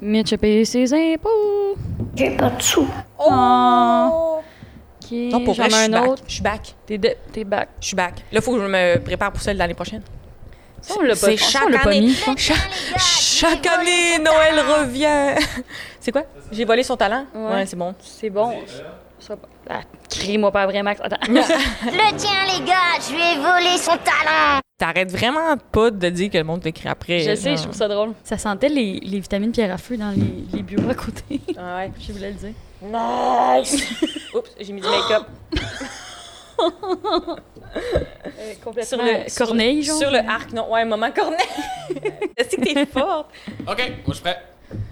Mitch a payé ses impôts. J'ai pas de sous. Oh! Ok, Non, pour vrai, je suis un back. autre. Je suis back. T'es, de- t'es back. Je suis back. Là, faut que je me prépare pour celle de l'année prochaine. Ça, on l'a pas, C'est ça, chaque pas année. mis. ça. Cha- chaque année, Noël revient. C'est quoi? J'ai volé son talent? Ouais. Ouais, c'est bon. C'est bon. Ça, ah, crie-moi pas après, Max. Attends. Le tien, les gars, je lui ai volé son talent. T'arrêtes vraiment pas de dire que le monde t'écrit après. Je sais, genre. je trouve ça drôle. Ça sentait les, les vitamines pierre à feu dans les, les bureaux à côté. Ah ouais. je voulais le dire. Nice! Oups, j'ai mis du make-up. complètement Sur le corneille, sur, genre. Sur le arc, non. Ouais, maman corneille. Est-ce que t'es forte? OK, moi, je suis prêt.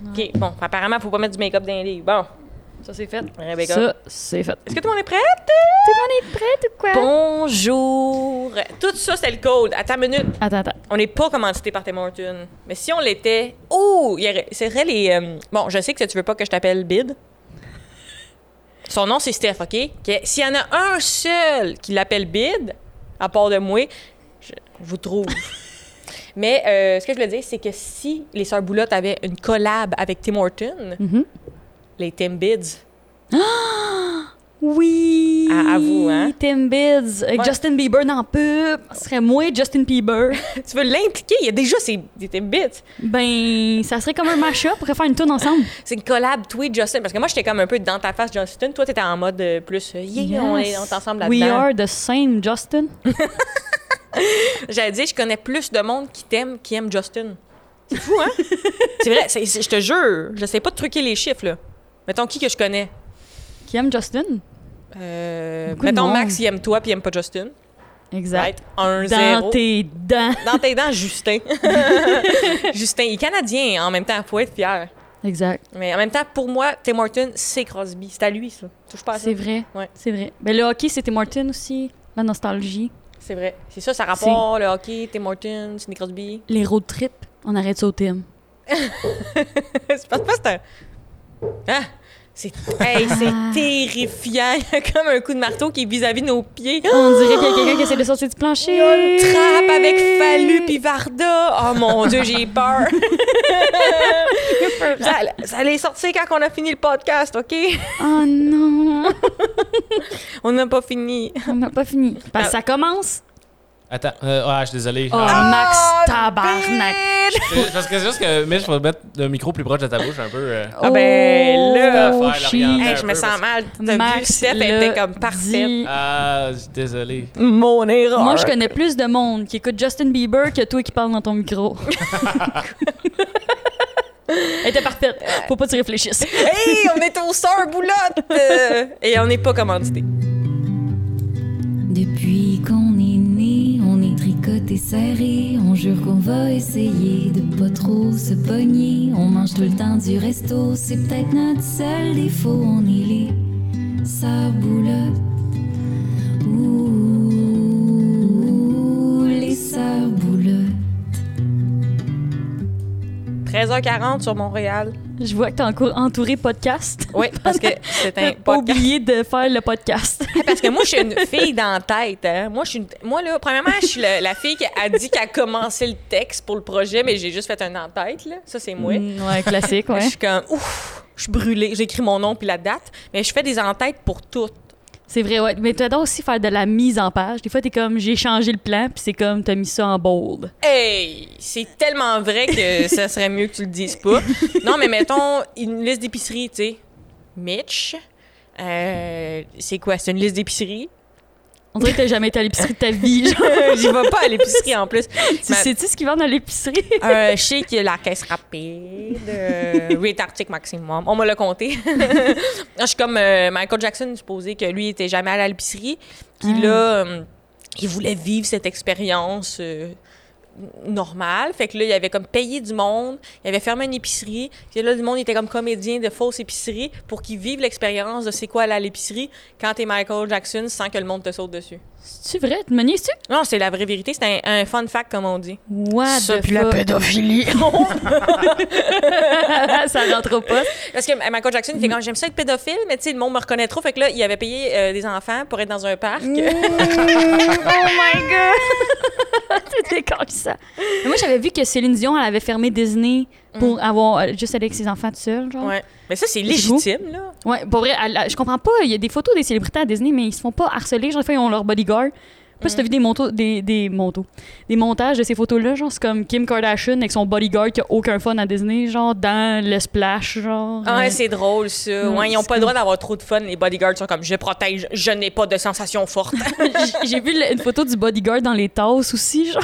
OK, bon, apparemment, faut pas mettre du make-up dans les livres. Bon, Ça, c'est fait. Rebecca. Ça, c'est fait. Est-ce que tout le monde est prêt? Tout le monde est prêt ou quoi? Bonjour! Tout ça, c'est le code. Attends une minute. Attends, attends. On n'est pas commandité par Tim Hortons. Mais si on l'était. Oh! C'est vrai, les. euh, Bon, je sais que tu veux pas que je t'appelle Bid. Son nom, c'est Steph, OK? S'il y en a un seul qui l'appelle Bid, à part de moi, je, vous trouve. Mais euh, ce que je voulais dire, c'est que si les Sœurs Boulotte avaient une collab avec Tim Hortons, Mhm. Les Tim Bids, Oui! À- à vous, hein? Tim Bids. Avec Ouais. Justin Bieber dans pub. Ce serait moi, Justin Bieber. tu veux l'impliquer? Il y a déjà ces, des Tim Bids. ben, ça serait comme un mash-up. On pourrait faire une tune ensemble. C'est une collab tweet Justin. Parce que moi, j'étais comme un peu dans ta face, Justin. Toi, t'étais en mode euh, plus, euh, yeah, on, est, on est ensemble We là-dedans. are the same, Justin. J'allais dire, je connais plus de monde qui t'aime qui aime Justin. C'est fou, hein? c'est vrai, je te jure. Je sais pas de truquer les chiffres, là. Mettons qui que je connais? Qui aime Justin? Euh, mettons. Max, il aime toi puis il aime pas Justin. Exact. Un Dans zéro. tes dents. Dans tes dents, Justin. Justin, il est canadien en même temps, faut être fier. Exact. Mais en même temps, pour moi, Tim Horton, c'est Crosby. C'est à lui, ça. Touche pas à ça. C'est vrai. Ouais. C'est vrai. Ben, le hockey, c'était Martin aussi. La nostalgie. C'est vrai. C'est ça, ça rapport, le hockey, Tim Horton, Sidney Crosby. Les road trips. On arrête ça au Tim. c'est pas, c'est pas c'est un. Hein? C'est hey, c'est terrifiant. Il y a comme un coup de marteau qui est vis-à-vis de nos pieds. On dirait qu'il y a quelqu'un qui essaie de sortir du plancher. Il y a une trappe avec Fallu puis Varda. Oh mon Dieu, j'ai peur. ça, ça allait sortir quand on a fini le podcast, OK? Oh non. On n'a pas fini. On n'a pas fini. Parce que ça commence. Attends, euh, ah, je suis désolé. Oh, Ah, Max Ah, tabarnak. parce que c'est juste que, Mitch, faut mettre le micro plus proche de ta bouche un peu. euh. Ah ben, là, Oh. Hey, je me sens parce- mal. Max Steph l'a était comme parfaite. dit. Ah, je suis désolé. Mon erreur. Moi, je connais plus de monde qui écoute Justin Bieber que toi qui parles dans ton micro. Elle était parfaite. Faut pas que tu réfléchisses. Hey, on est au sœurs boulotte! Et on n'est pas commandité. Depuis qu'on tricoté serré. On jure qu'on va essayer de pas trop se pogner. On mange tout le temps du resto, c'est peut-être notre seul défaut. On est les sarboulottes. Ouh, les sarboulottes. 13h40 sur Montréal. Je vois que t'es encore entouré podcast. Oui, parce que c'est un podcast. oublié de faire le podcast. Parce que moi, je suis une fille dans la tête. Hein. Moi, je suis une- moi, là, premièrement, je suis la fille qui a dit qu'elle a commencé le texte pour le projet, mais j'ai juste fait un en-tête. Là. Ça, c'est moi. Mm, ouais, classique, Je ouais. suis comme, ouf, je suis brûlée. J'écris mon nom puis la date, mais je fais des en-têtes pour toutes. C'est vrai, ouais. Mais tu adores aussi faire de la mise en page. Des fois, t'es comme, j'ai changé le plan, puis c'est comme, t'as mis ça en bold. Hey, c'est tellement vrai que ça serait mieux que tu le dises pas. Non, mais mettons une liste d'épicerie, tu sais. Mitch, euh, c'est quoi? C'est une liste d'épicerie? On dirait que t'as jamais été à l'épicerie de ta vie. Genre. J'y vais pas à l'épicerie en plus. tu sais-tu ce qu'ils vendent à l'épicerie? Euh, je sais qu'il y a la caisse rapide, euh, maximum. On me l'a compté. je suis comme euh, Michael Jackson, supposé que lui, il était jamais allé à l'épicerie. Puis Ah. là, euh, il voulait vivre cette expérience euh, normale. Fait que là, il avait comme payé du monde. Il avait fermé une épicerie. Puis là, le monde était comme comédien de fausse épicerie pour qu'ils vivent l'expérience de c'est quoi aller à l'épicerie quand t'es Michael Jackson sans que le monde te saute dessus. C'est vrai? Tu me niaises-tu? Non, c'est la vraie vérité. C'est un, un fun fact, comme on dit. What Ça, the puis la pédophilie. ça rentre pas. Parce que Michael Jackson, il était comme, j'aime ça être pédophile, mais tu sais, le monde me reconnaît trop. Fait que là, il avait payé euh, des enfants pour être dans un parc. oh my god! C'était quand ça. Mais moi, j'avais vu que Céline Dion, elle avait fermé Disney pour avoir euh, juste aller avec ses enfants tout seul, genre. Ouais. Mais ça, c'est légitime, là. Ouais, pour vrai, je comprends pas. Il y a des photos des célébrités à Disney, mais ils se font pas harceler. Genre, ils ont leur bodyguard. Pas si t'as vu des, montos, des, des, montos, des montages de ces photos-là, genre, c'est comme Kim Kardashian avec son bodyguard qui a aucun fun à Disney, genre, dans le splash, genre. Ah, ouais, Euh, c'est drôle, ça. Mm, Ouais, ils ont pas le droit d'avoir trop de fun. Les bodyguards sont comme je protège, je n'ai pas de sensations fortes. J'ai- vu le- une photo du bodyguard dans les tasses aussi, genre.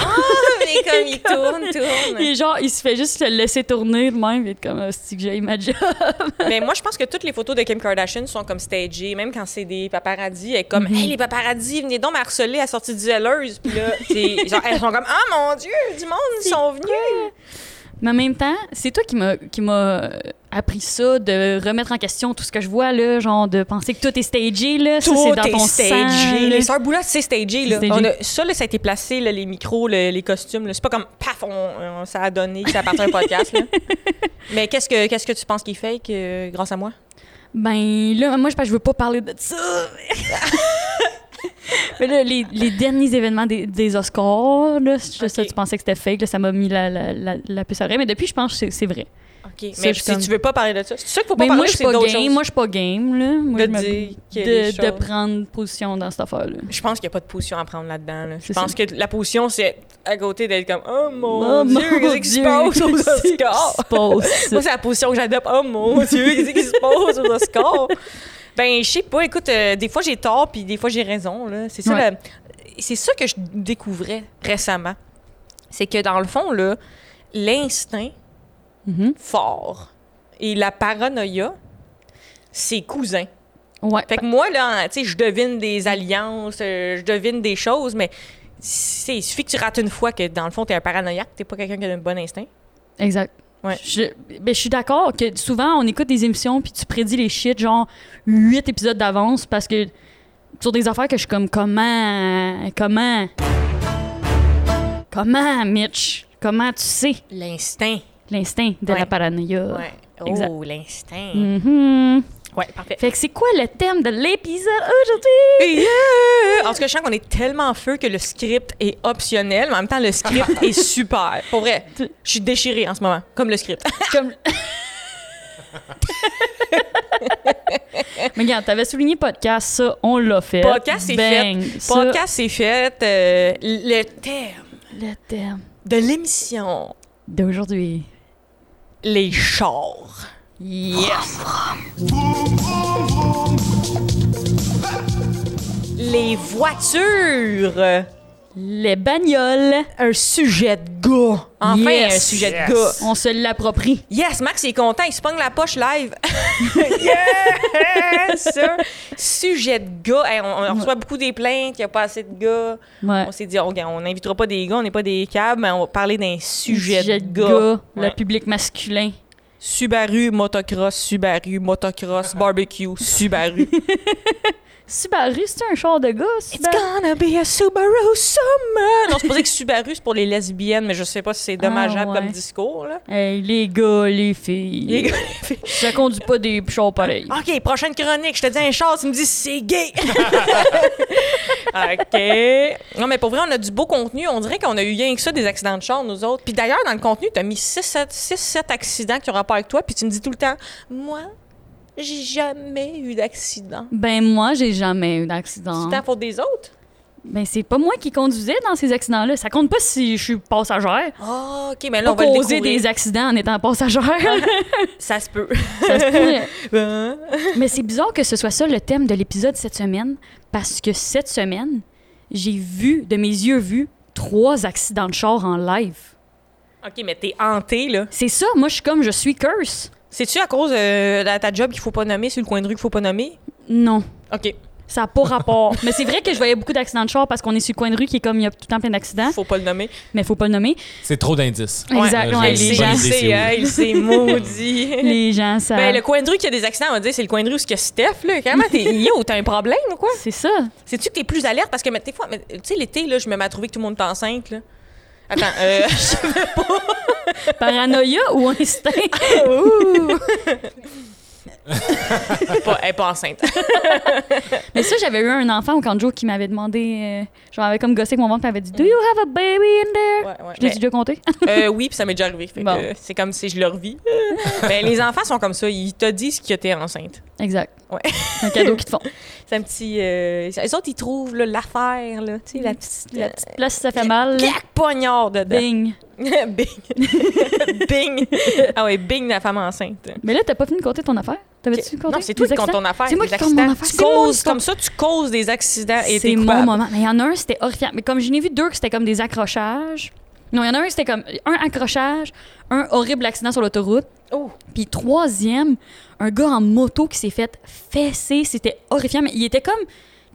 Mais comme ils tournent, tournent. Et genre, il se fait juste se laisser tourner de même, et comme, c'est que j'ai ma job. Mais moi, je pense que toutes les photos de Kim Kardashian sont comme stagées, même quand c'est des paparazzis. Elle est comme, Mhm. hey, les paparazzis, venez donc m'harceler à la sortie du Zelleuse. Puis là, genre, elles sont comme, ah mon Dieu, du monde, ils sont venus. Mais en même temps, c'est toi qui m'a qui m'a euh, appris ça, de remettre en question tout ce que je vois, là, genre de penser que tout est stagé, là. ça, Tout c'est dans est ton stagé. sang, les sœurs c'est stagé. Là. Stagé. On a- ça, là, ça a été placé, là, les micros, le- les costumes. C'est pas comme, paf, on, on- ça a donné, ça appartient à un podcast. là. Mais qu'est-ce que, qu'est-ce que tu penses qu'il fait que, grâce à moi? Ben là, moi, je, je veux pas parler de ça. Mais là, les, les derniers événements des, des Oscars, là, tu pensais que c'était fake, là, ça m'a mis la, la, la, la puce à l'oreille. Mais depuis, je pense que c'est- vrai. OK. Ça, Mais si comme- tu veux pas parler de ça, c'est ça qu'il faut pas Mais parler moi, je suis c'est pas d'autres game. choses? Moi, je suis pas game, là. Moi, De je dire de, de choses. prendre position dans cette affaire-là. Je pense qu'il n'y a pas de position à prendre là-dedans. là. Je pense ça. que la position, c'est à côté d'être comme Oh mon Oh, Dieu, qu'est-ce qui se passe aux Oscars? Moi, c'est la position que j'adopte. Oh mon Dieu, qu'est-ce qui se passe aux Oscars? Ben, je sais pas. Écoute, euh, des fois j'ai tort, puis des fois j'ai raison. là. C'est ça, Ouais. le- c'est ça que je découvrais récemment. C'est que dans le fond, là, l'instinct Mhm. fort et la paranoïa, c'est cousins. Ouais. Fait que moi, là, tu sais, je devine des alliances, euh, je devine des choses, mais c'est- il suffit que tu rates une fois que, dans le fond, t'es un paranoïaque, t'es pas quelqu'un qui a un bon instinct. Exact. Ouais. Je, ben, je suis d'accord que souvent, on écoute des émissions puis tu prédis les shit, genre huit épisodes d'avance parce que sur des affaires que je suis comme comment. Comment. Comment, Mitch? Comment tu sais? L'instinct. l'instinct de Ouais. la paranoïa? Ouais. Oh, l'instinct. Mhm. Ouais, parfait. Fait que c'est quoi le thème de l'épisode aujourd'hui? Yeah! En tout cas, je sens qu'on est tellement feu que le script est optionnel, mais en même temps, le script est super. Pour vrai, je suis déchirée en ce moment, comme le script. Comme... Mais regarde, t'avais souligné podcast, ça, on l'a fait. Podcast, c'est fait. Ça, Podcast, c'est fait. Euh, le thème Le thème de l'émission, d'aujourd'hui. les chars. Yes! Les voitures. Les bagnoles. Un sujet de gars. Enfin, Yes. un sujet Yes. de gars. On se l'approprie. Yes, Max il est content, il se pogne la poche live. yes! Ça. Sujet de gars. Hey, on, on reçoit beaucoup des plaintes, qu'il n'y a pas assez de gars. Ouais. On s'est dit, oh, on n'invitera pas des gars, on n'est pas des câbles, mais on va parler d'un sujet, de gars. Le Ouais. public masculin. Subaru, motocross, Subaru, motocross, barbecue, Subaru. Subaru, c'est un char de gars, It's Subaru? gonna be a Subaru summer. Non, c'est pas que Subaru, c'est pour les lesbiennes, mais je sais pas si c'est dommageable Ah, ouais. comme discours, là. Hey, les gars, les filles. Les gars, Ça conduit pas des chars pareils. OK, prochaine chronique, je te dis un char, tu me dis c'est gay. OK. Non, mais pour vrai, on a du beau contenu. On dirait qu'on a eu rien que ça, des accidents de char, nous autres. Puis d'ailleurs, dans le contenu, tu as mis 6-7 accidents qui ont rapport avec toi, puis tu me dis tout le temps, moi, j'ai jamais eu d'accident. Ben, moi, j'ai jamais eu C'est d'accident. la faute des autres? Ben, c'est pas moi qui conduisais dans ces accidents-là. Ça compte pas si je suis passagère. Ah, OK, mais là, on Pas va causer des accidents en étant passagère. Ça se peut. Ça se pourrait. Hein? Mais c'est bizarre que ce soit ça le thème de l'épisode cette semaine, parce que cette semaine, j'ai vu, de mes yeux vus, trois accidents de char en live. OK, mais t'es hanté, là. C'est ça, moi je suis comme, je suis curse. C'est-tu à cause euh, de ta job qu'il faut pas nommer, sur le coin de rue qu'il faut pas nommer? Non, OK, ça n'a pas rapport. mais c'est vrai que je voyais beaucoup d'accidents de char parce qu'on est sur le coin de rue qui est comme, il y a tout le temps plein d'accidents, faut pas le nommer. mais il faut pas le nommer. C'est trop d'indices. Exact, Ouais, ouais, il j'ai- les gens, il sait, maudit. les gens, ça... Ben, le coin de rue qui a des accidents, on va dire, c'est le coin de rue où il y a Steph, là. Comment t'es. Yo, t'as un problème ou quoi? C'est ça. Sais-tu que t'es plus alerte? Parce que, mais, des fois, tu sais, l'été, là, je me mets à trouver que tout le monde est enceinte, là. Attends, euh. Paranoïa ou instinct? Est pas, elle est pas enceinte. Mais ça, j'avais eu un enfant au Kanjo qui m'avait demandé, euh, genre, avait comme gossé avec mon ventre, m'avait dit Do you have a baby in there? Ouais, ouais. Je l'ai déjà compté. Euh, oui, puis ça m'est déjà arrivé. Bon. c'est comme si je le revis. Mais les enfants sont comme ça. Ils te disent que t'es enceinte. exact. Ouais. Un cadeau qu'ils te font. C'est un petit. Euh, les autres, ils trouvent là, l'affaire, là. Tu sais, la petite. La petite place, si ça fait mal. Clac, poignard dedans. Bing. Bing. Bing. Ah ouais, bing, la femme enceinte. Mais là, t'as pas fini de compter ton affaire? T'avais-tu compté? Non, c'est toi des qui comptes ton affaire. C'est moi des qui compte mon affaire. Tu C'est causes, comme ça, tu causes des accidents et C'est t'es mon moment. Mais il y en a un, c'était horrifiant. Mais comme je n'ai vu deux, que c'était comme des accrochages. Non, il y en a un, c'était comme un accrochage, un horrible accident sur l'autoroute. Oh. Puis troisième, un gars en moto qui s'est fait fesser. C'était horrifiant. Mais il était comme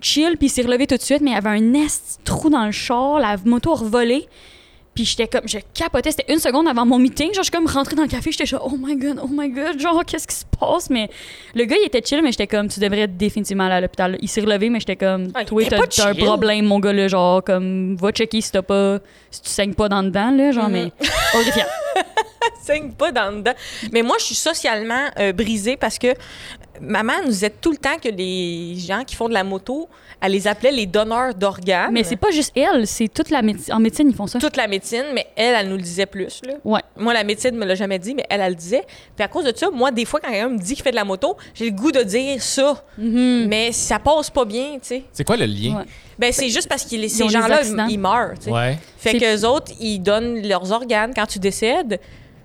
chill, puis il s'est relevé tout de suite, mais il avait un nest trou dans le char, la moto a revolé. Puis j'étais comme, je capotais, c'était une seconde avant mon meeting. Genre, je suis comme rentrée dans le café, j'étais genre, oh my god, oh my god, genre, qu'est-ce qui se passe? Mais le gars, il était chill, mais j'étais comme, tu devrais définitivement aller à l'hôpital. Il s'est relevé, mais j'étais comme, Ah, toi, t'as un problème, mon gars, là, genre, comme, va checker si t'as pas, si tu saignes pas dans le dedans, là, genre, Mhm. mais horrifiant. saigne pas dans le dedans. Mais moi, je suis socialement euh, brisée parce que maman nous disait tout le temps que les gens qui font de la moto, elle les appelait les donneurs d'organes. Mais c'est pas juste elle, c'est toute la médecine. En médecine, ils font ça. toute la médecine, mais elle, elle nous le disait plus. Là. Ouais. Moi, la médecine me l'a jamais dit, mais elle, elle le disait. Puis à cause de ça, moi, des fois, quand quelqu'un me dit qu'il fait de la moto, j'ai le goût de dire ça. Mhm. Mais ça passe pas bien, tu sais. C'est quoi le lien? Ouais. Ben, c'est juste parce que les- ces gens-là, ils meurent. Ouais. Fait C'est- qu'eux autres, ils donnent leurs organes quand tu décèdes.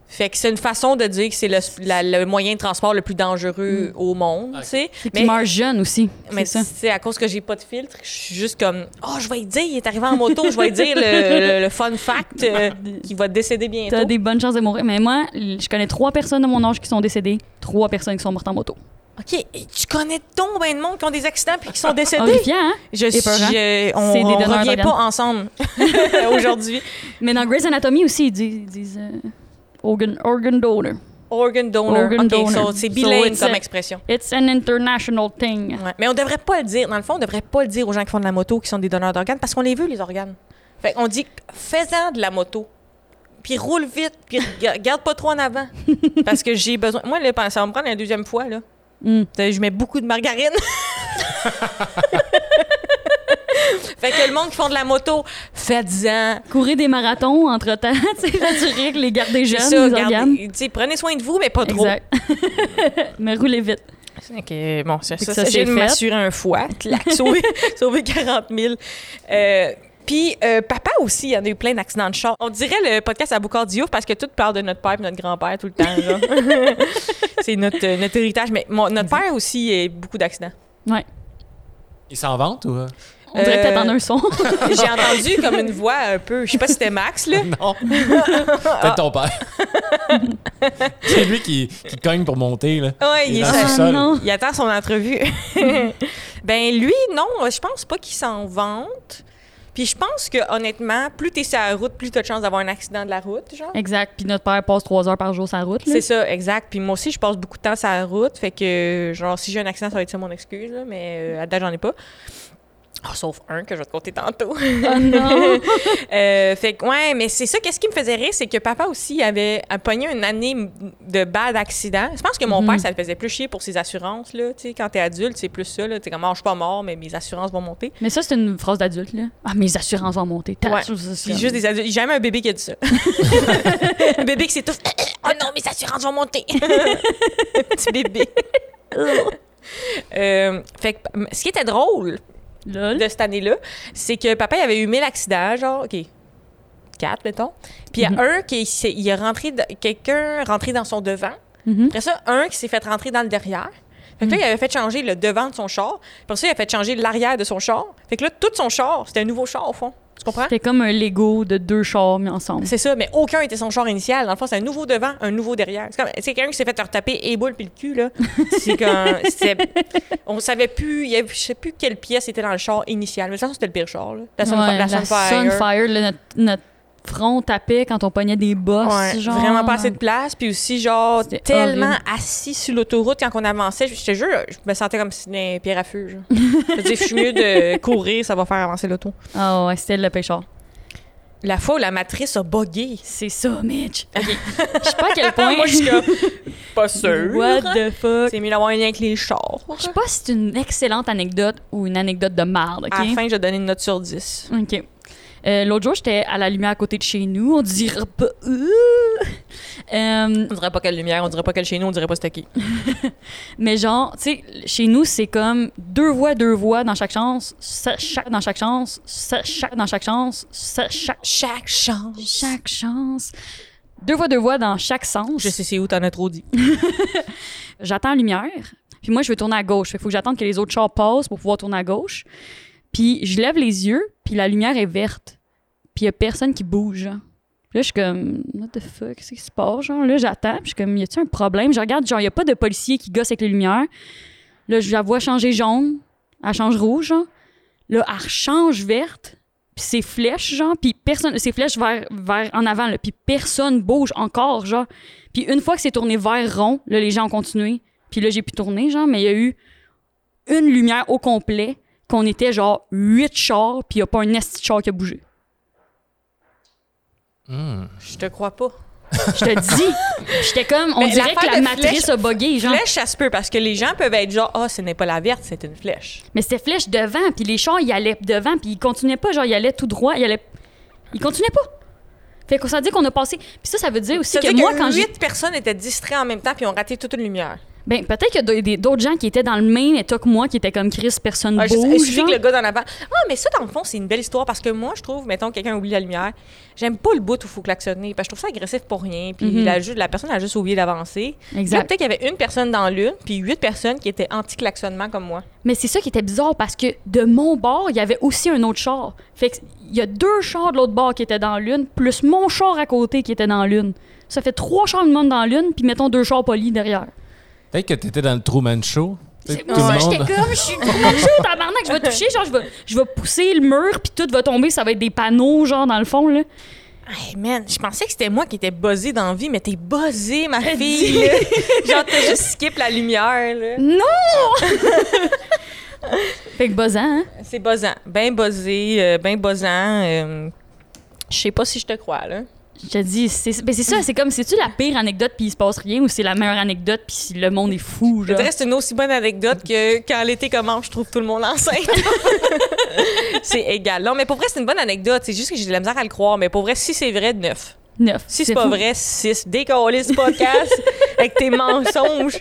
Fait que c'est une façon de dire que c'est le, la- le moyen de transport le plus dangereux au monde, tu sais. Puis qu'ils meurent jeunes aussi. mais C'est à cause que j'ai pas de filtre, je suis juste comme oh je vais dire il est arrivé en moto, je vais dire le, le- le fun fact euh, qu'il va décéder bientôt. T'as des bonnes chances de mourir. Mais moi, je connais trois personnes de mon âge qui sont décédées, trois personnes qui sont mortes en moto. OK, et tu connais donc ben de monde qui ont des accidents puis qui sont décédés? Horrifiant, hein? Je, Épeurant. je- on, des on donneurs revient pas ensemble aujourd'hui. Mais dans Grey's Anatomy aussi, ils disent, ils disent, euh, organ, organ donor. Organ donor. Organ donor. so c'est bilingue it's comme a- expression. It's an international thing. Ouais. Mais on devrait pas le dire. Dans le fond, on devrait pas le dire aux gens qui font de la moto qui sont des donneurs d'organes parce qu'on les veut, les organes. Fait qu'on dit fais-en de la moto. Puis roule vite, puis garde pas trop en avant. Parce que j'ai besoin. Moi, là, ça va me prendre la deuxième fois. Là. Mm. T'sais, Je mets beaucoup de margarine. fait que le monde qui font de la moto, faites-en. Courir des marathons entre-temps, tu sais, les garder C'est jeunes, ça, les gardez- prenez soin de vous, mais pas trop. Exact. Mais roulez vite. OK, bon, que ça, ça, ça, j'ai c'est m'assurer un foie, clac, sauver, sauver 40 000. Euh, puis, euh, papa aussi, il y en a eu plein d'accidents de char. On dirait le podcast à Boucardiouf parce que tout parle de notre père et notre grand-père tout le temps. C'est notre, euh, notre héritage. Mais mon- notre père aussi a eu beaucoup d'accidents. Ouais. Ils s'en vantent ou? Euh? On dirait Euh, peut-être en un son. J'ai entendu comme une voix un peu. Je sais pas si c'était Max, là. Non. Peut-être ton père. C'est lui qui, qui cogne pour monter, là. Ouais, il, est ça- non. il attend son entrevue. ben lui, non, je pense pas qu'il s'en vante. Puis je pense que honnêtement, plus t'es sur la route, plus t'as de chance d'avoir un accident de la route, genre. Exact. Puis notre père passe trois heures par jour sur la route. C'est ça, exact. Puis moi aussi, je passe beaucoup de temps sur la route. Fait que, genre, si j'ai un accident, ça va être ça mon excuse, là, mais euh, à date, j'en ai pas. Ah, sauf un que je vais te compter tantôt. Oh non! Euh, fait que, ouais, mais c'est ça. Qu'est-ce qui me faisait rire, c'est que papa aussi avait a pogné une année de bad accident. Je pense que mon Mhm. père, ça le faisait plus chier pour ses assurances, là. Tu sais, quand t'es adulte, c'est plus ça, là. T'es comme, Ah, je suis pas mort, mais mes assurances vont monter. Mais ça, c'est une phrase d'adulte, là. Ah, mes assurances vont monter. Ouais. Ça, ça, c'est juste des adultes. J'ai jamais un bébé qui a dit ça. un bébé qui s'étouffe. Oh non, mes assurances vont monter. Petit bébé. Euh, fait que, ce qui était drôle Lol. de cette année-là, c'est que papa il avait eu 1000 accidents, genre, OK, 4, mettons. Puis il y a Mhm. un qui s'est- il est rentré, quelqu'un rentré dans son devant. Mhm. Après ça, un qui s'est fait rentrer dans le derrière. Fait que là, il avait fait changer le devant de son char. Après ça, il a fait changer l'arrière de son char. Fait que là, tout son char, c'était un nouveau char, au fond. Tu comprends? C'était comme un Lego de deux chars mis ensemble. C'est ça, mais aucun était son char initial. Dans le fond, c'est un nouveau devant, un nouveau derrière. C'est comme, c'est quelqu'un qui s'est fait retaper et boule puis le cul, là. C'est comme, on savait plus, il y avait, je sais plus quelle pièce était dans le char initial. Mais de toute façon, c'était le pire char, là. La, Sunfi- Ouais, la Sunfire. Sunfire, là, notre, notre front tapait quand on pognait des bosses. Ouais, genre. vraiment pas assez de place. Puis aussi, genre, tellement horrible. assis sur l'autoroute quand on avançait. Je te jure, je me sentais comme si c'était un pierre à feu. genre. je dire, je suis mieux de courir, ça va faire avancer l'auto. Ah ouais, c'était le pécheur. La fois où la matrice a buggé. C'est ça, Mitch. Je sais pas à quel point. Moi, je suis comme, pas sûr. What the fuck? C'est mieux d'avoir un lien avec les chars. Je sais pas si c'est une excellente anecdote ou une anecdote de merde, OK? À la fin, je vais donner une note sur 10. OK. Euh, L'autre jour, j'étais à la lumière à côté de chez nous. On dirait pas. Euh, euh, On dirait pas quelle lumière, on dirait pas quelle chez nous, on dirait pas c'était qui. mais genre, tu sais, chez nous, c'est comme deux voix, deux voix dans chaque chance, chaque dans chaque chance, chaque dans chaque chance, chaque, Chaque chance. chaque chance. Deux voix, deux voix dans chaque sens. Je sais c'est où, t'en as trop dit. J'attends la lumière, puis moi, je veux tourner à gauche. Fait qu'il faut que j'attende que les autres chars passent pour pouvoir tourner à gauche. Puis je lève les yeux, puis la lumière est verte. Puis il y a personne qui bouge. là, je suis comme, what the fuck, qu'est-ce qui se passe? Là, j'attends, je suis comme, y a-tu un problème? Je regarde, genre, y a pas de policier qui gosse avec les lumières. Là, je la vois changer jaune, elle change rouge. Là, elle change verte, puis c'est flèche, genre, puis personne, c'est flèche vers, vers en avant, là, puis personne bouge encore, genre. Puis une fois que c'est tourné vers rond, là, les gens ont continué. Puis là, j'ai pu tourner, genre, mais il y a eu une lumière au complet, qu'on était genre huit chars, puis il n'y a pas un esti de char qui a bougé. Hmm. Je te crois pas. Je te dis, j'étais comme, on Mais dirait que la matrice flèche- a bugué, genre. Flèche, ça se peut, parce que les gens peuvent être genre, ah, ce n'est pas la verte, c'est une flèche. Mais c'était flèche devant, puis les chars, ils allaient devant, puis ils continuaient pas, genre, ils allaient tout droit, ils allaient... Ils continuaient pas. Fait qu'on s'est dit qu'on a passé... Puis ça, ça veut dire aussi que moi, quand j'ai... huit personnes étaient distraites en même temps puis ont raté toute une lumière. Ben, peut-être qu'il y a d'autres gens qui étaient dans le même état que moi, qui étaient comme Chris, personne Ah, je bouge, suffit genre. que le gars d'en avant. Ah, mais ça, dans le fond, c'est une belle histoire parce que moi, je trouve, mettons, quelqu'un oublie la lumière. J'aime pas le bout où il faut klaxonner parce que je trouve ça agressif pour rien. Puis Mhm. la, la personne a juste oublié d'avancer. Exact. Peut-être qu'il y avait une personne dans l'une puis huit personnes qui étaient anti-klaxonnement comme moi. Mais c'est ça qui était bizarre parce que de mon bord, il y avait aussi un autre char. Fait que il y a deux chars de l'autre bord qui étaient dans l'une, plus mon char à côté qui était dans l'une. Ça fait trois chars minimum dans l'une, puis mettons deux chars polis derrière. Peut-être que t'étais dans le Truman Show. Moi, monde. J'étais comme, je suis chaud, tabarnak, je vais toucher, genre, je vais, je vais pousser le mur, puis tout va tomber, ça va être des panneaux, genre, dans le fond, là. Hey man, je pensais que c'était moi qui étais buzzée dans la vie, mais t'es buzzée, ma fille. Genre, t'as juste skip la lumière, là. Non! fait que buzzant, hein? C'est buzzant. Ben buzzé, euh, ben buzzant. euh, je sais pas si je te crois, là. Je te dis, c'est ben, ça, c'est comme, c'est-tu la pire anecdote, puis il se passe rien, ou c'est la meilleure anecdote, puis le monde est fou, Je genre? dirais c'est une aussi bonne anecdote que quand l'été commence, je trouve tout le monde enceinte. c'est égal. Non, mais pour vrai, c'est une bonne anecdote. C'est juste que j'ai de la misère à le croire. Mais pour vrai, si c'est vrai, neuf. Neuf. Si c'est pas fou. vrai, six. Décoller ce podcast avec tes mensonges,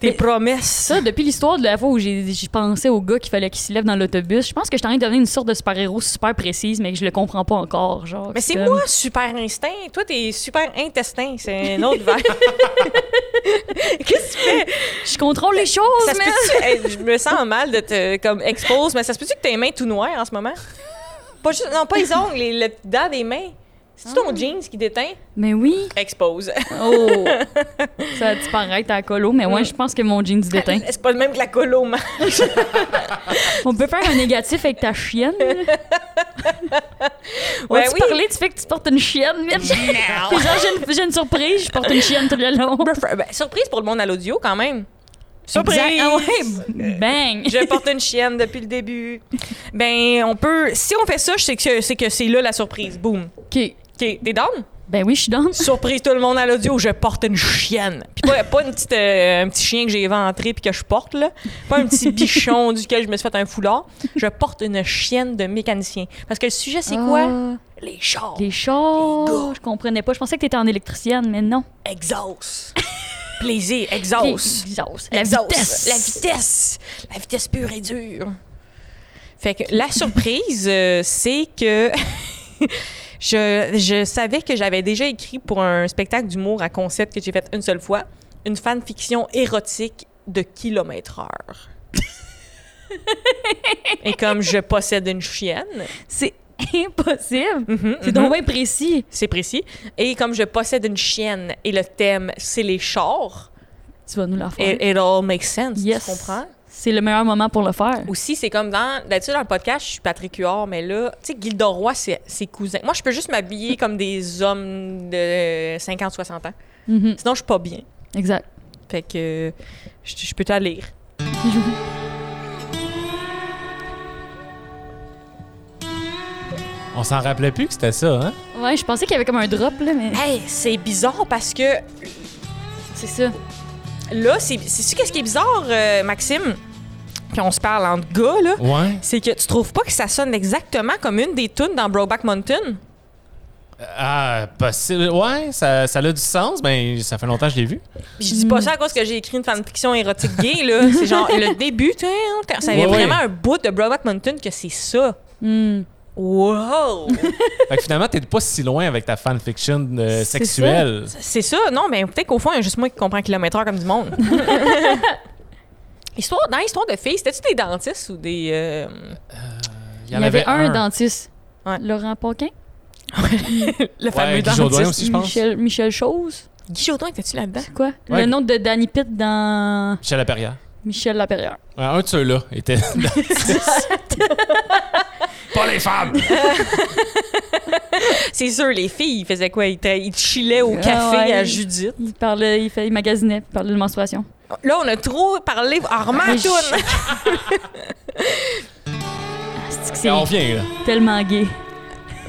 tes Mais- promesses. Ça, depuis l'histoire de la fois où j'ai pensé au gars qu'il fallait qu'il se lève dans l'autobus, je pense que je suis en train de devenir une sorte de super-héros super précise, mais que je le comprends pas encore, genre. Mais c'est comme- moi, super instinct. Toi, t'es super intestin. C'est un autre verre. Qu'est-ce que tu fais? Je contrôle les choses, Ça Hey, je me sens mal de te comme expose, mais ça se peut-tu que tes mains tout noires en ce moment? Pas juste, non, pas les ongles, les, le dents des mains. C'est ton jeans qui déteint? Mais oui. Expose. Oh! ça a disparaître à la colo, mais ouais, je pense que mon jean se déteint. C'est pas le même que la colo, man. On peut faire un négatif avec ta chienne. Ouais, Vas-tu oui. parler du fait que tu portes une chienne, Mitch? J'ai une, une surprise, je porte une chienne tout le long. Ben, surprise pour le monde à l'audio, quand même. Surprise! Ah ouais, bang! Je porte une chienne depuis le début. Ben, on peut. Si on fait ça, je sais que c'est que c'est là la surprise. Boum. OK. OK, t'es down? Ben oui, je suis dans. Surprise tout le monde à l'audio, je porte une chienne. Puis pas, pas une petite, euh, un petit chien que j'ai éventré puis que je porte, là. Pas un petit bichon duquel je me suis fait un foulard. Je porte une chienne de mécanicien. Parce que le sujet, c'est quoi? Ah, Les chars. Les chars. Les gars. Je comprenais pas. Je pensais que t'étais en électricienne, mais non. Exhaust. Plaisir, exhaust. Exhaust. La Exhaust. vitesse. La vitesse. La vitesse pure et dure. Fait que la surprise, euh, c'est que je, je savais que j'avais déjà écrit pour un spectacle d'humour à concept que j'ai fait une seule fois, une fanfiction érotique de kilomètre heure. et comme je possède une chienne, C'est impossible. mhm, C'est mhm, donc bien précis. c'est précis, et comme je possède une chienne et le thème c'est les chars, Tu vas nous la faire. it, it all makes sense, Yes. tu comprends? C'est le meilleur moment pour le faire. Aussi, c'est comme dans. D'habitude, dans le podcast, je suis Patrick Huard, mais là, tu sais, Gilda Roy, c'est ses cousins. Moi, je peux juste m'habiller comme des hommes de 50-60 ans. Mhm. Sinon, je suis pas bien. Exact. Fait que je, je peux te la lire. On s'en rappelait plus que c'était ça, hein? Ouais, je pensais qu'il y avait comme un drop, là, mais Hey, c'est bizarre parce que c'est ça. là, c'est c'est qu'est-ce qui est bizarre, euh, Maxime? Puis on se parle entre gars, là. Ouais. C'est que tu trouves pas que ça sonne exactement comme une des tunes dans Brokeback Mountain? Ah, possible. Ouais, ça, ça a du sens. Ben, ça fait longtemps que je l'ai vu. Je dis pas ça à cause que j'ai écrit une fanfiction érotique gay, là. C'est genre le début, tu sais, ça avait Ouais, ouais. vraiment un bout de Brokeback Mountain que c'est ça. Hmm. Wow! Fait que finalement, t'es pas si loin avec ta fanfiction euh, sexuelle. C'est ça, non, mais peut-être qu'au fond, il y a juste moi qui comprends kilomètre heure comme du monde. Histoire, dans l'histoire de filles, c'était-tu des dentistes ou des. euh, Il y, avait, un, dentiste. Ouais. Laurent Paquin. le fameux Jodoin dentiste? aussi, je pense. Michel, Michel Chose. Guy Jodoin, étais-tu là-dedans? C'est quoi? Ouais. Le nom de Danny Pitt dans Michel Laperrière. Michel Laperrière. Ouais, un de ceux-là était. pas les femmes! C'est sûr, les filles, ils faisaient quoi? Ils, ils chillaient au Ah café ouais. à Judith. Il parlait, il, fait, il magasinait, il parlait de menstruation. Là, on a trop parlé. Ah, je- toune. C'est que c'est On vient, là. tellement gay.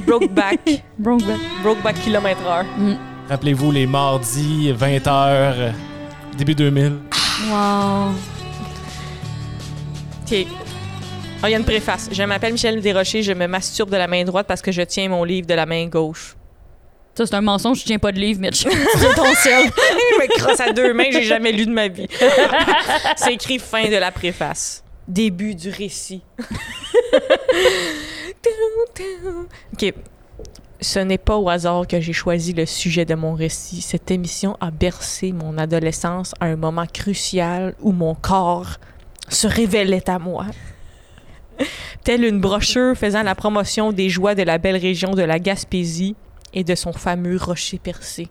Brokeback. Brokeback. Brokeback kilomètre heure. Rappelez-vous les mardis, 20h, début 2000. Wow. OK. Ah, il y a une préface. Je m'appelle Michel Desrochers, je me masturbe de la main droite parce que je tiens mon livre de la main gauche. Ça, c'est un mensonge, je tiens pas de livre, Mitch. c'est ton seul. Me crosse à deux mains j'ai jamais lu de ma vie. C'est écrit fin de la préface. Début du récit. OK. Ce n'est pas au hasard que j'ai choisi le sujet de mon récit. Cette émission a bercé mon adolescence à un moment crucial où mon corps se révélait à moi. Telle une brochure faisant la promotion des joies de la belle région de la Gaspésie et de son fameux rocher percé.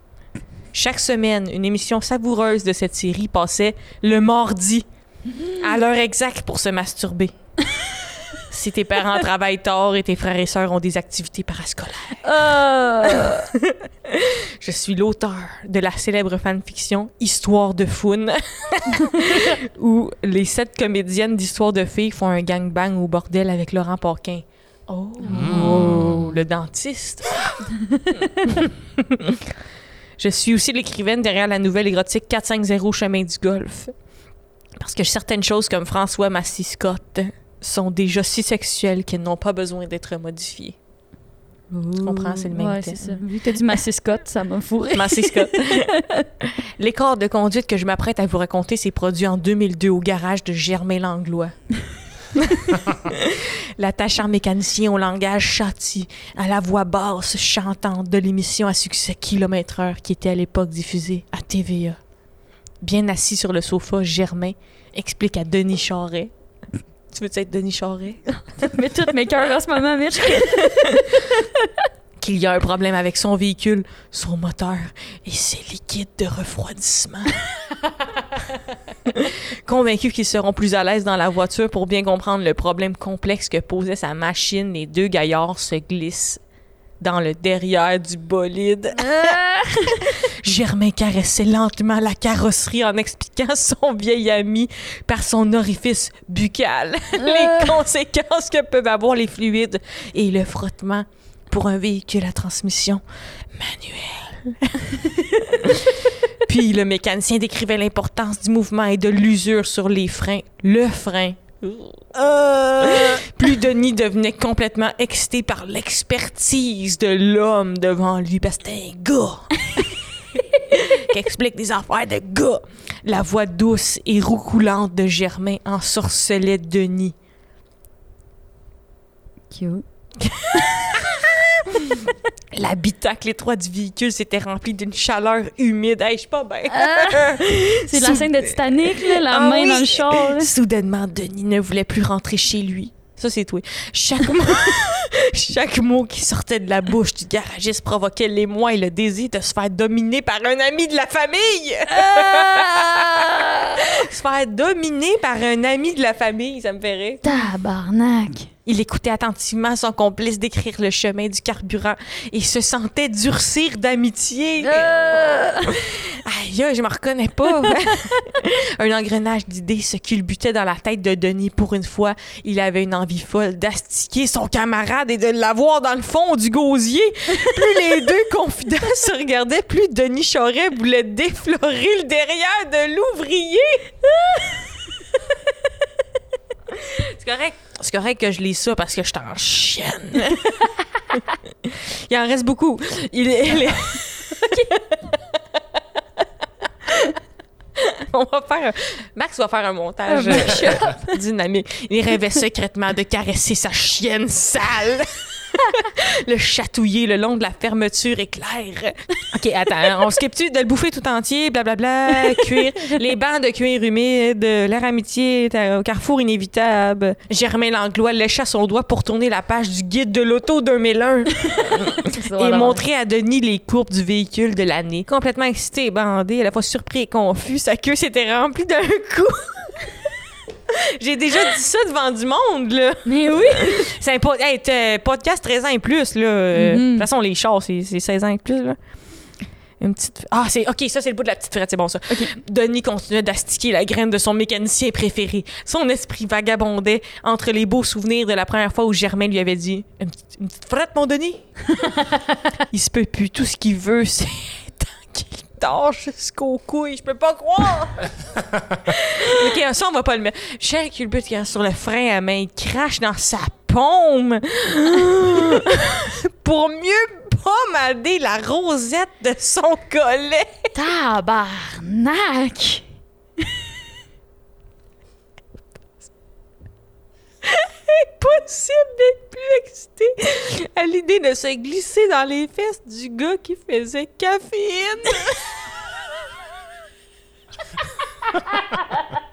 Chaque semaine, une émission savoureuse de cette série passait le mardi, à l'heure exacte pour se masturber. si tes parents travaillent tard et tes frères et sœurs ont des activités parascolaires. Ah. Je suis l'auteur de la célèbre fanfiction Histoire de Foun, où les sept comédiennes d'Histoire de filles font un gangbang au bordel avec Laurent Paquin. Oh, le dentiste. Je suis aussi l'écrivaine derrière la nouvelle érotique 450 Chemin du Golfe. Parce que certaines choses comme François Massy Scott sont déjà si sexuelles qu'elles n'ont pas besoin d'être modifiées. Tu comprends, c'est le même ouais, thème. c'est ça. Vu que t'as dit Massy Scott, ça m'a fourré. Massy Scott. L'écart de conduite que je m'apprête à vous raconter s'est produit en 2002 au garage de Germain Langlois. L'attachant mécanicien au langage châti, à la voix basse chantante de l'émission à succès Kilomètre Heure qui était à l'époque diffusée à TVA. Bien assis sur le sofa, Germain explique à Denis Charret. Tu veux être Denis Charret? Mais tous mes cœurs en ce moment, Mitch. qu'il y a un problème avec son véhicule, son moteur et ses liquides de refroidissement. Convaincus qu'ils seront plus à l'aise dans la voiture pour bien comprendre le problème complexe que posait sa machine, les deux gaillards se glissent dans le derrière du bolide. Germain caressait lentement la carrosserie en expliquant à son vieil ami par son orifice buccal les conséquences que peuvent avoir les fluides et le frottement pour un véhicule à transmission manuelle. Puis le mécanicien décrivait l'importance du mouvement et de l'usure sur les freins. Le frein. Plus Denis devenait complètement excité par l'expertise de l'homme devant lui parce que c'était un gars qui explique des affaires de gars. La voix douce et roucoulante de Germain ensorcelait Denis. Cute. L'habitacle étroit du véhicule s'était rempli d'une chaleur humide. Hey, je suis pas bien. C'est la scène de Titanic, là, la Ah main oui. dans le char. Soudainement, Denis ne voulait plus rentrer chez lui. Ça, c'est toi. Chaque chaque mot qui sortait de la bouche du garagiste provoquait l'émoi et le désir de se faire dominer par un ami de la famille. se faire dominer par un ami de la famille, ça me ferait. Tabarnak. Il écoutait attentivement son complice décrire le chemin du carburant et se sentait durcir d'amitié. Aïe, aïe, je me reconnais pas. un engrenage d'idées se culbutait dans la tête de Denis pour une fois. Il avait une envie folle d'astiquer son camarade et de l'avoir dans le fond du gosier. Plus les deux confidents se regardaient, plus Denis Charret voulait déflorer le derrière de l'ouvrier. C'est correct. C'est correct que je lis ça parce que je t'en chienne. Il en reste beaucoup. Il est- il est- On va faire un- Max va faire un montage euh, dynamique. Il rêvait secrètement de caresser sa chienne sale. le chatouiller le long de la fermeture éclair. OK, attends, hein, on skip-tu de le bouffer tout entier, blablabla, cuir, les bancs de cuir humide, l'air amitié au carrefour inévitable. Germain Langlois lécha son doigt pour tourner la page du guide de l'auto 2001 et montrer à Denis les courbes du véhicule de l'année. Complètement excité et bandé, à la fois surpris et confus, sa queue s'était remplie d'un coup. J'ai déjà dit ça devant du monde, là. Mais oui! C'est un po- hey, t'es- podcast 13 ans et plus, là. Euh, Mhm. De toute façon, les chars, c'est c'est 16 ans et plus, là. Une petite... Ah, c'est... OK, ça, c'est le bout de la petite frette, c'est bon, ça. Denis continuait d'astiquer la graine de son mécanicien préféré. Son esprit vagabondait entre les beaux souvenirs de la première fois où Germain lui avait dit « Une petite, une petite frette, mon Denis? » Il se peut plus. Tout ce qu'il veut, c'est tant qu'il dort jusqu'au couilles. Je peux pas croire! OK, ça, on va pas le mettre. Cher culbute qui est sur le frein à main, il crache dans sa paume pour mieux pommader la rosette de son collet. Tabarnak! Impossible d'être plus excité à l'idée de se glisser dans les fesses du gars qui faisait caféine.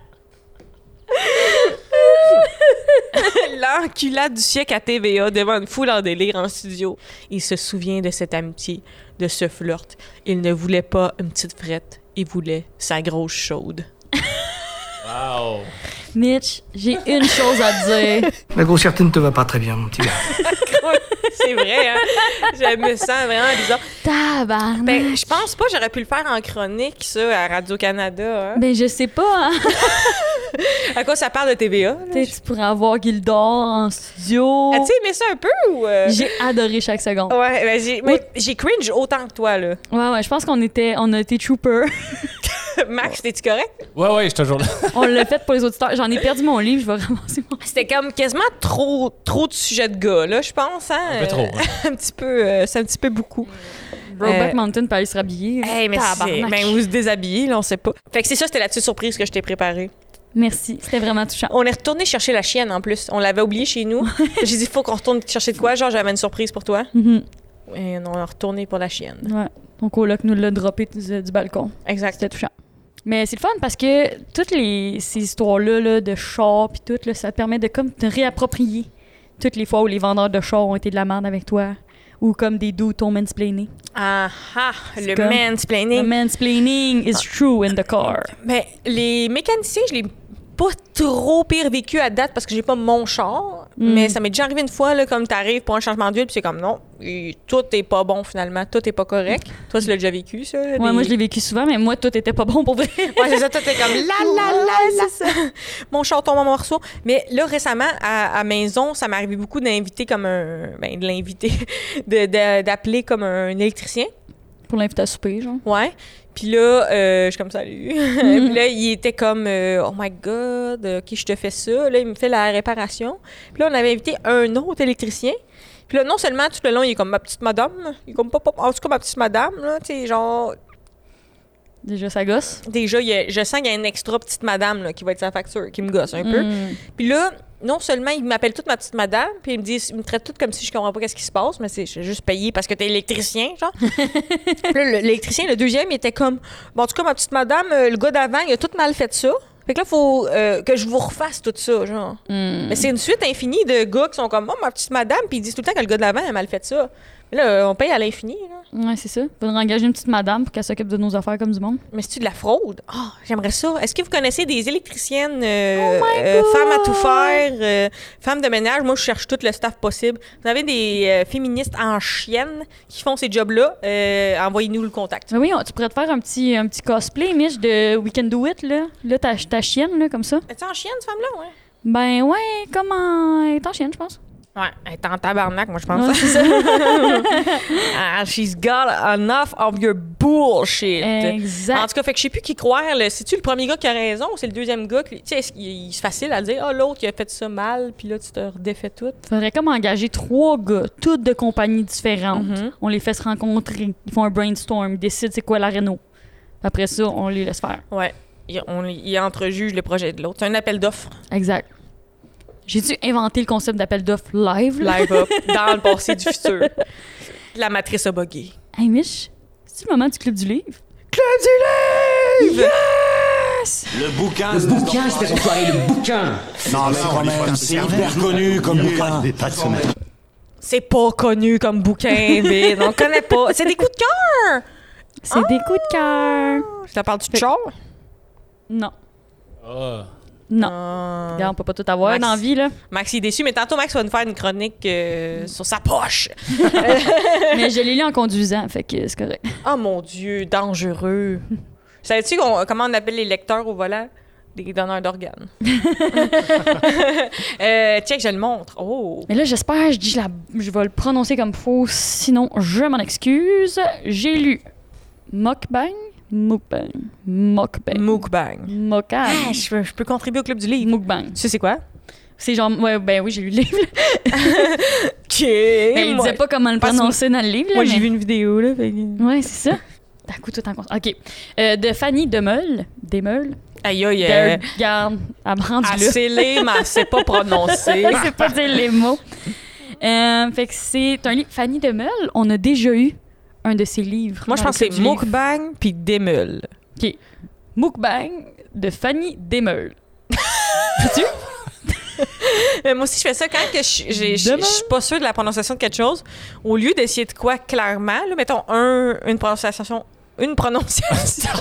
L'enculade du siècle à TVA devant une foule en délire en studio. Il se souvient de cette amitié, de ce flirt. Il ne voulait pas une petite frette, il voulait sa grosse chaude. Wow. Mitch, j'ai une chose à te dire. La grossièreté ne te va pas très bien, mon petit gars. C'est vrai, hein? Je me sens vraiment bizarre. Tabarnak! Ben, je pense pas que j'aurais pu le faire en chronique, ça, à Radio-Canada. Hein? Ben, je sais pas, hein. À quoi ça parle de TVA? Peut-être tu pourrais avoir Gildor en studio. As-tu aimé ça un peu ou. euh? J'ai adoré chaque seconde. Ouais, ben, j'ai cringe autant que toi, là. Ouais, ouais, je pense qu'on était, on a été trooper. Max, t'es-tu correct? Ouais, ouais, je suis toujours là. on l'a fait pour les auditeurs. J'en ai perdu mon livre, je vais ramasser mon C'était comme quasiment trop, trop de sujets de gars, là, je pense. Hein? Un peu trop. hein. un petit peu, euh, c'est un petit peu beaucoup. Brokeback Euh, Mountain peut aller se rhabiller. Hey, mais ben, vous se déshabillez, là, on sait pas. Fait que c'est ça, c'était la petite surprise que je t'ai préparée. Merci, c'était vraiment touchant. On est retourné chercher la chienne en plus. On l'avait oublié chez nous. J'ai dit, faut qu'on retourne chercher de quoi? Genre, j'avais une surprise pour toi. Mhm. Et on est retourné pour la chienne. Ouais. Mon coloc nous l'a droppé du, du balcon. Exact. C'était touchant. Mais c'est le fun parce que toutes les, ces histoires-là là, de chars puis tout, là, ça te permet de comme te réapproprier toutes les fois où les vendeurs de chars ont été de la merde avec toi ou comme des doux t'ont mansplainé. Ah ah, le comme- mansplaining. mansplaining is true in the car. Mais les mécaniciens, je l'ai pas trop pire vécu à date parce que j'ai pas mon char. Mm. Mais ça m'est déjà arrivé une fois, là, comme t'arrives pour un changement d'huile, puis c'est comme non, tout est pas bon finalement, tout est pas correct. Toi, tu l'as déjà vécu, ça? Ouais, moi je l'ai vécu souvent, mais moi tout était pas bon pour vrai. Ouais, c'est ça, tout est comme la la la la. Mon char tombe en morceaux. Mais là, récemment, à, à maison, ça m'est arrivé beaucoup d'inviter comme un. Ben, de l'inviter, de- de- d'appeler comme un électricien. pour l'inviter à souper, genre. Ouais. Puis là, euh, je suis comme salut. Puis là, il était comme euh, oh my god, ok, je te fais ça. Là, il me fait la réparation. Puis là, on avait invité un autre électricien. Puis là, non seulement tout le long, il est comme ma petite madame. Il est comme pas, pas- en tout cas ma petite madame là, tu sais, genre Déjà, ça gosse? déjà, il y a- je sens qu'il y a une extra petite madame là, qui va être sa facture, qui me gosse un peu. Mm. Puis là, non seulement il m'appelle toute ma petite madame, puis il me dit, il me traite tout comme si je comprends pas qu'est-ce qui se passe, mais c'est je suis juste payé parce que t'es électricien, genre. L'électricien, le deuxième, il était comme, bon, en tout cas, ma petite madame, euh, le gars d'avant, il a tout mal fait ça. Fait que là, faut euh, que je vous refasse tout ça, genre. Mm. Mais c'est une suite infinie de gars qui sont comme, oh, ma petite madame, puis ils disent tout le temps que le gars d'avant a mal fait ça. Là, on paye à l'infini, là. Ouais, c'est ça. Faudrait engager une petite madame pour qu'elle s'occupe de nos affaires comme du monde. Mais c'est-tu de la fraude? Ah, j'aimerais ça. Est-ce que vous connaissez des électriciennes, euh, Oh my euh, God! femmes à tout faire, euh, femmes de ménage? Moi, je cherche tout le staff possible. Vous avez des euh, féministes en chienne qui font ces jobs-là? Euh, Envoyez-nous le contact. Oui, on- tu pourrais te faire un petit, un petit cosplay, Mich, de We Can Do It, là. Là, ta, ta chienne, là, comme ça. Es-tu en chienne, cette femme-là? Ouais. Ben ouais, comme en... Elle est en chienne, je pense. Ouais, elle est en tabarnak, moi, je pense. Ah, she's got enough of your bullshit. En exact. tout cas, fait que je sais plus qui croire. C'est-tu le premier gars qui a raison ou c'est le deuxième gars qui. Tu sais, il- c'est facile à dire, ah, l'autre, il a fait ça mal, puis là, tu te redéfais tout? Faudrait comme engager trois gars, toutes de compagnies différentes. Mhm. On les fait se rencontrer. Ils font un brainstorm, ils décident c'est quoi la réno. Après ça, on les laisse faire. Ouais. Il, on, il entrejuge le projet de l'autre. C'est un appel d'offres. Exact. J'ai dû inventer le concept d'appel d'offres live. là? Live up, dans le passé du futur. La matrice a bugué. Hey, Mich, c'est le moment du club du livre? Club du livre! Le bouquin, Le bouquin, c'était pour soirée, le bouquin Non, mais quand même, c'est hyper connu comme bouquin. C'est pas connu comme bouquin, vide. On connaît pas. C'est des coups de cœur! C'est des coups de cœur. Je te parle du char? Non. Ah. Non. Ah. Regarde, on peut pas tout avoir Max. dans la vie, là. Max il est déçu, mais tantôt Max va nous faire une chronique euh, sur sa poche. Mais je l'ai lu en conduisant, fait que c'est correct. Oh mon Dieu, dangereux. Savais-tu comment on appelle les lecteurs au volant? Des donneurs d'organes. euh, check, je le montre. Oh! Mais là, j'espère, je dis, la- je vais le prononcer comme faux, sinon je m'en excuse. J'ai lu Mukbang, Mukbang, Mukbang, Mukbang. Mokbang, Ah, je, peux- je peux contribuer au club du livre. Mukbang. Tu sais c'est quoi? C'est genre, ouais, ben oui, j'ai lu le livre. OK. Ben, il moi, disait pas comment le prononcer dans le livre. là, moi, j'ai vu une vidéo, là. fait Ouais, c'est ça. D'un coup, tout en compte. OK. Euh, de Fanny Demeul. Demeul. Aïe, aïe, euh, De- Regarde, elle là. sait lire, mais sait pas prononcer. Je sais pas dire les mots. Euh, fait que c'est un livre. Fanny Demeul, on a déjà eu un de ses livres. Moi, je pense que c'est. Mukbang puis Demeul. OK. Mukbang de Fanny Demeul. Peux-tu? Euh, moi aussi, je fais ça quand que je je suis pas sûre de la prononciation de quelque chose. Au lieu d'essayer de quoi clairement, là, mettons un, une prononciation, une prononciation,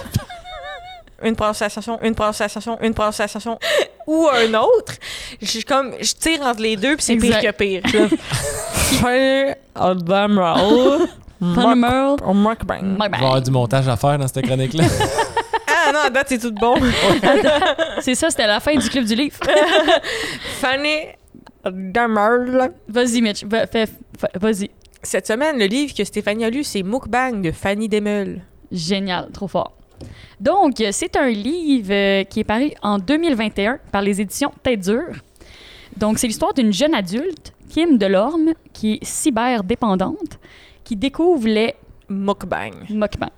une prononciation, une prononciation, une prononciation ou un autre, je comme, je tire entre les deux puis c'est pire que pire. Fanny Demeul. Muk- Mukbang. Il va y avoir du montage à faire dans cette chronique-là. Ah non, à date, c'est tout bon. C'est ça, c'était la fin du club du livre. Fanny Demeul. Vas-y, Mitch. Va- Vas-y. Cette semaine, le livre que Stéphanie a lu, c'est Mukbang de Fanny Demeul. Génial, trop fort. Donc, c'est un livre euh, qui est paru en 2021 par les éditions Tête Dure. Donc, c'est l'histoire d'une jeune adulte, Kim Delorme, qui est cyberdépendante, qui découvre les Mukbang. mukbang.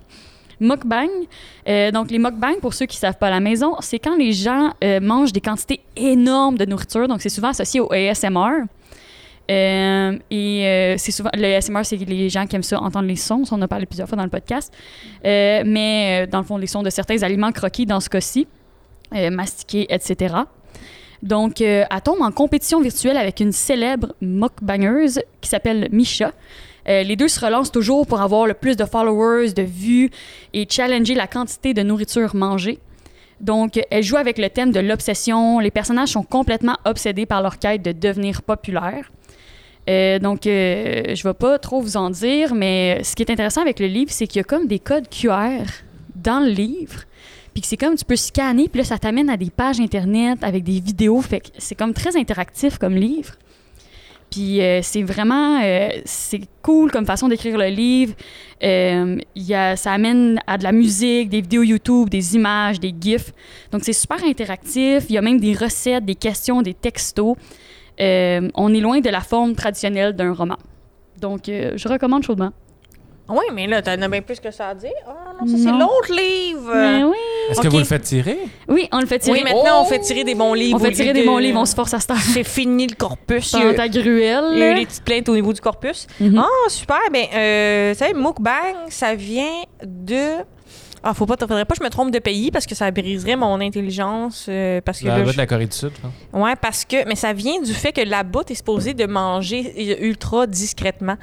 Mukbang, euh, donc les mukbangs, pour ceux qui ne savent pas à la maison, c'est quand les gens euh, mangent des quantités énormes de nourriture. Donc, c'est souvent associé au ASMR. Euh, et c'est souvent le ASMR, c'est les gens qui aiment ça entendre les sons. On en a parlé plusieurs fois dans le podcast. Mais dans le fond, les sons de certains aliments croqués dans ce cas-ci, mastiqués, etc. Donc, elle tombe en compétition virtuelle avec une célèbre mukbangeuse qui s'appelle Misha. Euh, les deux se relancent toujours pour avoir le plus de followers, de vues et challenger la quantité de nourriture mangée. Donc, elle joue avec le thème de l'obsession. Les personnages sont complètement obsédés par leur quête de devenir populaire. Euh, donc, euh, je ne vais pas trop vous en dire, mais ce qui est intéressant avec le livre, c'est qu'il y a comme des codes QR dans le livre. Puis c'est comme tu peux scanner, puis là, ça t'amène à des pages Internet avec des vidéos. Fait c'est comme très interactif comme livre. Puis euh, c'est vraiment, euh, c'est cool comme façon d'écrire le livre. Euh, y a, ça amène à de la musique, des vidéos YouTube, des images, des GIFs. Donc c'est super interactif. Il y a même des recettes, des questions, des textos. Euh, on est loin de la forme traditionnelle d'un roman. Donc je recommande chaudement. Oui, mais là, t'en as bien plus que ça à dire. Ah non, ça, c'est l'autre livre. Mais oui. Est-ce que vous le faites tirer? oui, on le fait tirer. Oui, maintenant, on fait tirer des bons livres. on fait tirer des de- bons livres, on se force à se. C'est fini le corpus. Il y Dans a- ta il y a eu gruelle. des petites plaintes au niveau du corpus. Mhm. Ah, super. Ben, euh, vous savez, mukbang, ça vient de Ah, faut pas, faudrait pas que je me trompe de pays parce que ça briserait mon intelligence. euh, parce que La là, je- de la Corée du Sud, pense. Ouais, parce que. Mais ça vient du fait que là-bas, t'es supposé de manger ultra discrètement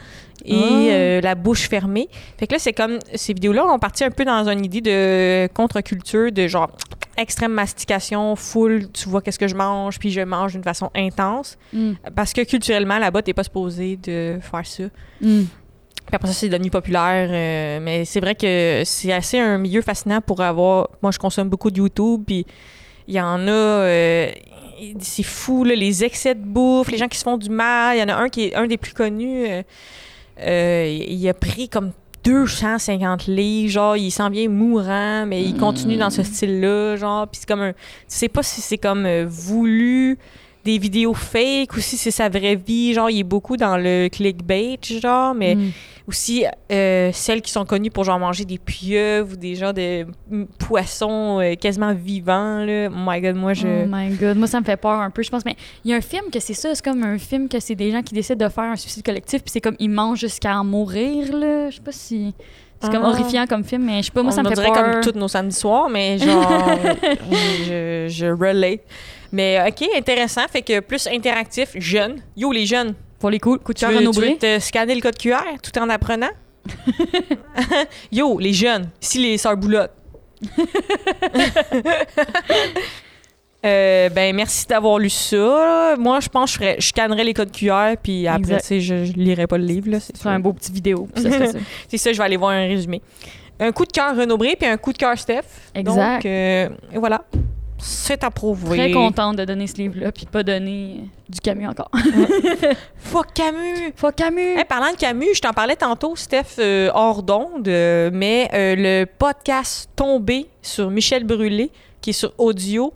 et euh, la bouche fermée. Fait que là, c'est comme. Ces vidéos-là ont parti un peu dans une idée de contre-culture, de genre extrême mastication, full, tu vois qu'est-ce que je mange, puis je mange d'une façon intense. Mm. Parce que culturellement, là-bas, t'es pas supposé de faire ça. Mm. Puis après ça, c'est devenu populaire. euh, mais c'est vrai que c'est assez un milieu fascinant pour avoir. Moi, je consomme beaucoup de YouTube, puis il y en a. euh, c'est fou, là, les excès de bouffe, les gens qui se font du mal. Il y en a un qui est un des plus connus. euh, il a pris comme 250 livres, genre, il s'en vient mourant, mais il continue dans ce style-là, genre, puis c'est comme un... Tu sais pas si c'est comme voulu, des vidéos fake, ou si c'est sa vraie vie, genre, il est beaucoup dans le clickbait, genre, mais Mm. aussi euh, celles qui sont connues pour genre manger des pieuvres ou des genres de mm, poissons euh, quasiment vivants là. Oh my god, moi je Oh my god, moi ça me fait peur un peu, je pense. Mais il y a un film que c'est ça, c'est comme un film que c'est des gens qui décident de faire un suicide collectif, puis c'est comme ils mangent jusqu'à en mourir là. Je sais pas si c'est comme Ah. horrifiant comme film, mais je sais pas, moi ça on me fait dirait peur. comme tous nos samedis soirs, mais genre je, je relate. Mais ok, intéressant, fait que plus interactif, jeune. Yo les jeunes, Pour les coups, coups de tu cœur veux, tu veux bris. te scanner le code QR tout en apprenant? Yo les jeunes, ici les sœurs boulottes. Euh, ben merci d'avoir lu ça. Moi, je pense que je, scannerais les codes QR, puis après, Exact. tu sais, je, je lirais pas le livre. Là, c'est un beau petit vidéo, ça ça. C'est ça, je vais aller voir un résumé. Un coup de cœur Renaud-Bré, puis un coup de cœur Steph. Exact. Donc, euh, et voilà. C'est approuvé. Très contente de donner ce livre-là, puis de pas donner du Camus encore. Fuck Camus! Fuck Camus! Hey, parlant de Camus, je t'en parlais tantôt, Steph, euh, hors d'onde, euh, mais euh, le podcast Tombé sur Michel Brûlé, qui est sur audio,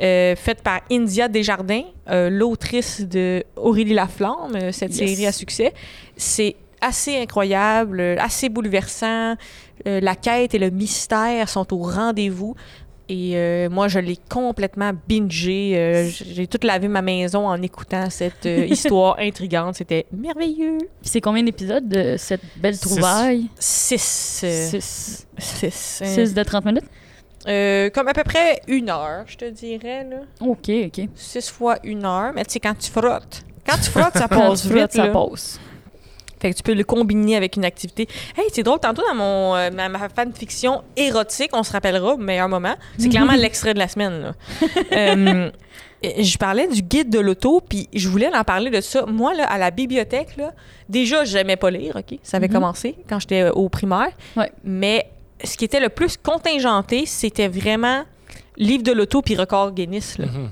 euh, fait par India Desjardins, l'autrice de Aurélie Laflamme, cette Yes. série à succès. C'est assez incroyable, assez bouleversant. Euh, la quête et le mystère sont au rendez-vous. Et euh, moi, je l'ai complètement bingé. Euh, J'ai tout lavé ma maison en écoutant cette euh, histoire intrigante. C'était merveilleux. Puis c'est combien d'épisodes de cette belle Six. trouvaille? Six. 6 six, euh, 6 de 30 minutes? euh, comme à peu près une heure, je te dirais. Là. OK, OK. Six fois une heure. Mais tu sais, quand tu frottes, quand tu frottes, ça passe vite. ça passe. Fait que tu peux le combiner avec une activité. Hey, c'est drôle, tantôt dans mon, euh, ma, ma fanfiction érotique, on se rappellera au meilleur moment, c'est clairement l'extrait de la semaine. là. Euh, je parlais du guide de l'auto, puis je voulais en parler de ça. Moi, là, à la bibliothèque, là, déjà, j'aimais pas lire, OK? Ça avait Mhm. commencé quand j'étais au primaire. Ouais. Mais ce qui était le plus contingenté, c'était vraiment livre de l'auto puis record Guinness. Mhm.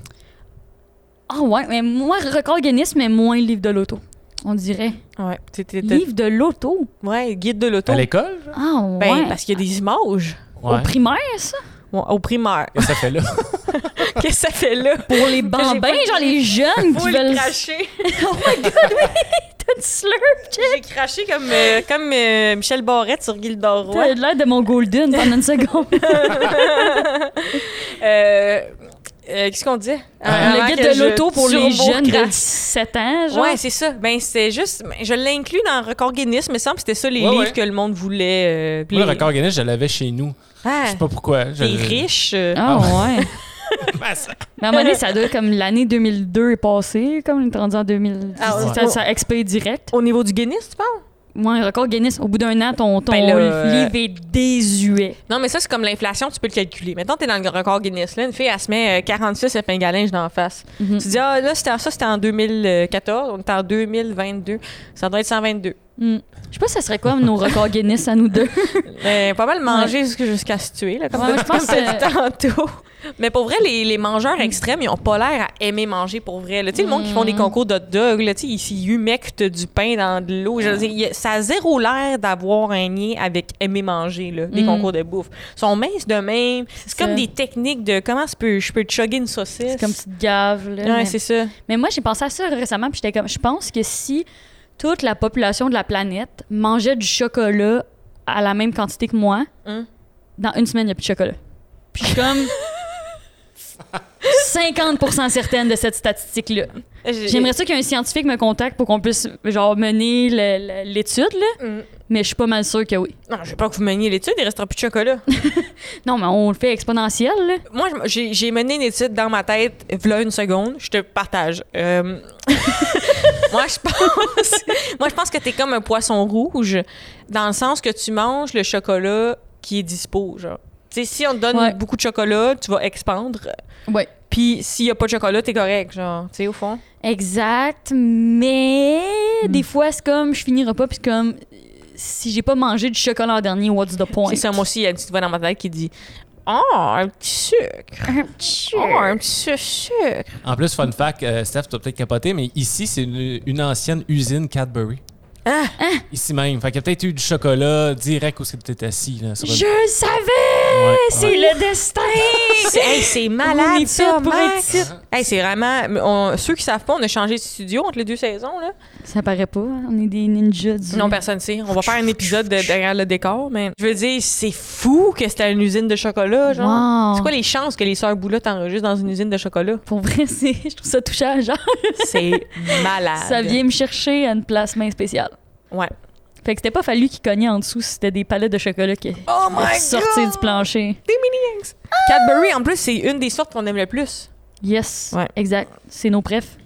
Ah ouais, mais moi, record Guinness, mais moins livre de l'auto. On dirait. Ouais, c'était- t'es- Livre de l'auto? ouais, guide de l'auto. À l'école? genre? Ah ouais. Ben, parce qu'il y a des images. Ouais. Au primaire, ça? Ouais, au primaire. Qu'est-ce que ça fait là? Qu'est-ce que ça fait là? Pour les bambins, pas- genre les jeunes Faut qui le veulent... cracher. oh my God, oui! T'as du slurp, Jeff! J'ai craché comme, euh, comme euh, Michel Barrette sur Gildor Roy. T'as l'air de mon golden pendant une seconde. Euh, euh, Qu'est-ce qu'on dit? le guide de l'auto pour les jeunes de 17 ans, genre? Ouais, c'est ça. Ben, c'est juste. ben, Je l'ai inclus dans Record Guinness, mais semble que c'était ça les Ouais, livres ouais. que le monde voulait. euh, Moi, le les- record Guinness, je l'avais chez nous. Ah, Je sais pas pourquoi. Je t'es le- riche. euh. Ah ouais. Ben, ça- Mais à un moment donné, ça doit comme l'année 2002 est passée, comme on est rendu en 2000. Ah ouais. ça, ça expire direct. Au niveau du Guinness, tu parles? Ouais, record Guinness, au bout d'un an, ton, ton Ben là, euh, livre est désuet. Non, mais ça, c'est comme l'inflation, tu peux le calculer. Maintenant, t'es dans le record Guinness. Là, une fille, elle se met euh, 46 épingles à linge dans la face. Mhm. Tu dis, ah, là, ça, c'était en 2014. On est en 2022. Ça doit être 122. Mm. Je sais pas, ça serait quoi nos records Guinness à nous deux. Euh, pas mal manger jusqu'à, jusqu'à se tuer, là, comme Ouais, je pense que- tantôt. Mais pour vrai, les, les mangeurs extrêmes, ils ont pas l'air à aimer manger pour vrai. Tu sais, le monde qui font des Mm. concours de dog, là, tu ils- ils humectent du pain dans de l'eau. Ça a zéro l'air d'avoir un lien avec aimer manger, là, des Mm. concours de bouffe. Ils sont minces de même. C'est comme des techniques de comment je peux, je peux chugger une saucisse. C'est comme petite gave. Là, Ouais, mais... c'est ça. mais moi, j'ai pensé à ça récemment, puis j'étais comme, je pense que si toute la population de la planète mangeait du chocolat à la même quantité que moi, Hum. dans une semaine, il n'y a plus de chocolat. Puis comme. 50% certaine de cette statistique-là. J'ai- J'aimerais ça qu'un scientifique me contacte pour qu'on puisse genre mener l'étude, là. Mm. Mais je suis pas mal sûre que oui. Non, je veux pas que vous meniez l'étude, il restera plus de chocolat. Non, mais on le fait exponentiel, là. Moi, j'ai mené une étude dans ma tête, voilà une seconde, je te partage. Euh, moi, je pense, moi, je pense que t'es comme un poisson rouge, dans le sens que tu manges le chocolat qui est dispo, genre. Tu sais, si on te donne Ouais. beaucoup de chocolat, tu vas expandre. Ouais. Puis s'il y a pas de chocolat, t'es correct, genre, tu sais, au fond. Exact, mais des fois, c'est comme, je finis le repas, puis c'est comme, si j'ai pas mangé du chocolat en dernier, what's the point? C'est ça, moi aussi, il y a une petite voix dans ma tête qui dit Oh, un petit sucre. Un petit Oh, sucre. un petit sucre. En plus, fun fact, euh, Steph, tu vas peut-être capoter, mais ici, c'est une, une ancienne usine Cadbury. Ah. Ici même. Fait qu'il y a peut-être eu du chocolat direct où tu étais assis. Là, sur une- Je le savais! Ouais, c'est le destin! C'est hey, c'est On malade, est ça, fait pour Max. être ici. Hey, c'est vraiment. on- ceux qui savent pas, on a changé de studio entre les deux saisons. Là. Ça paraît pas, hein, on est des ninjas du... Non, personne sait. On va faire un épisode de derrière le décor, mais je veux dire, c'est fou que c'était une usine de chocolat, genre. Wow. C'est quoi les chances que les sœurs Boulotte enregistrent dans une usine de chocolat? Pour vrai, c'est... je trouve ça touchant, genre. C'est malade. Ça vient me chercher à une place main spéciale. Ouais. Fait que c'était pas fallu qu'il cognait en dessous si c'était des palettes de chocolat qui Oh sortaient du plancher. Des mini Cadbury, en plus, c'est une des sortes qu'on aime le plus. Yes, Ouais. exact. C'est nos prefs.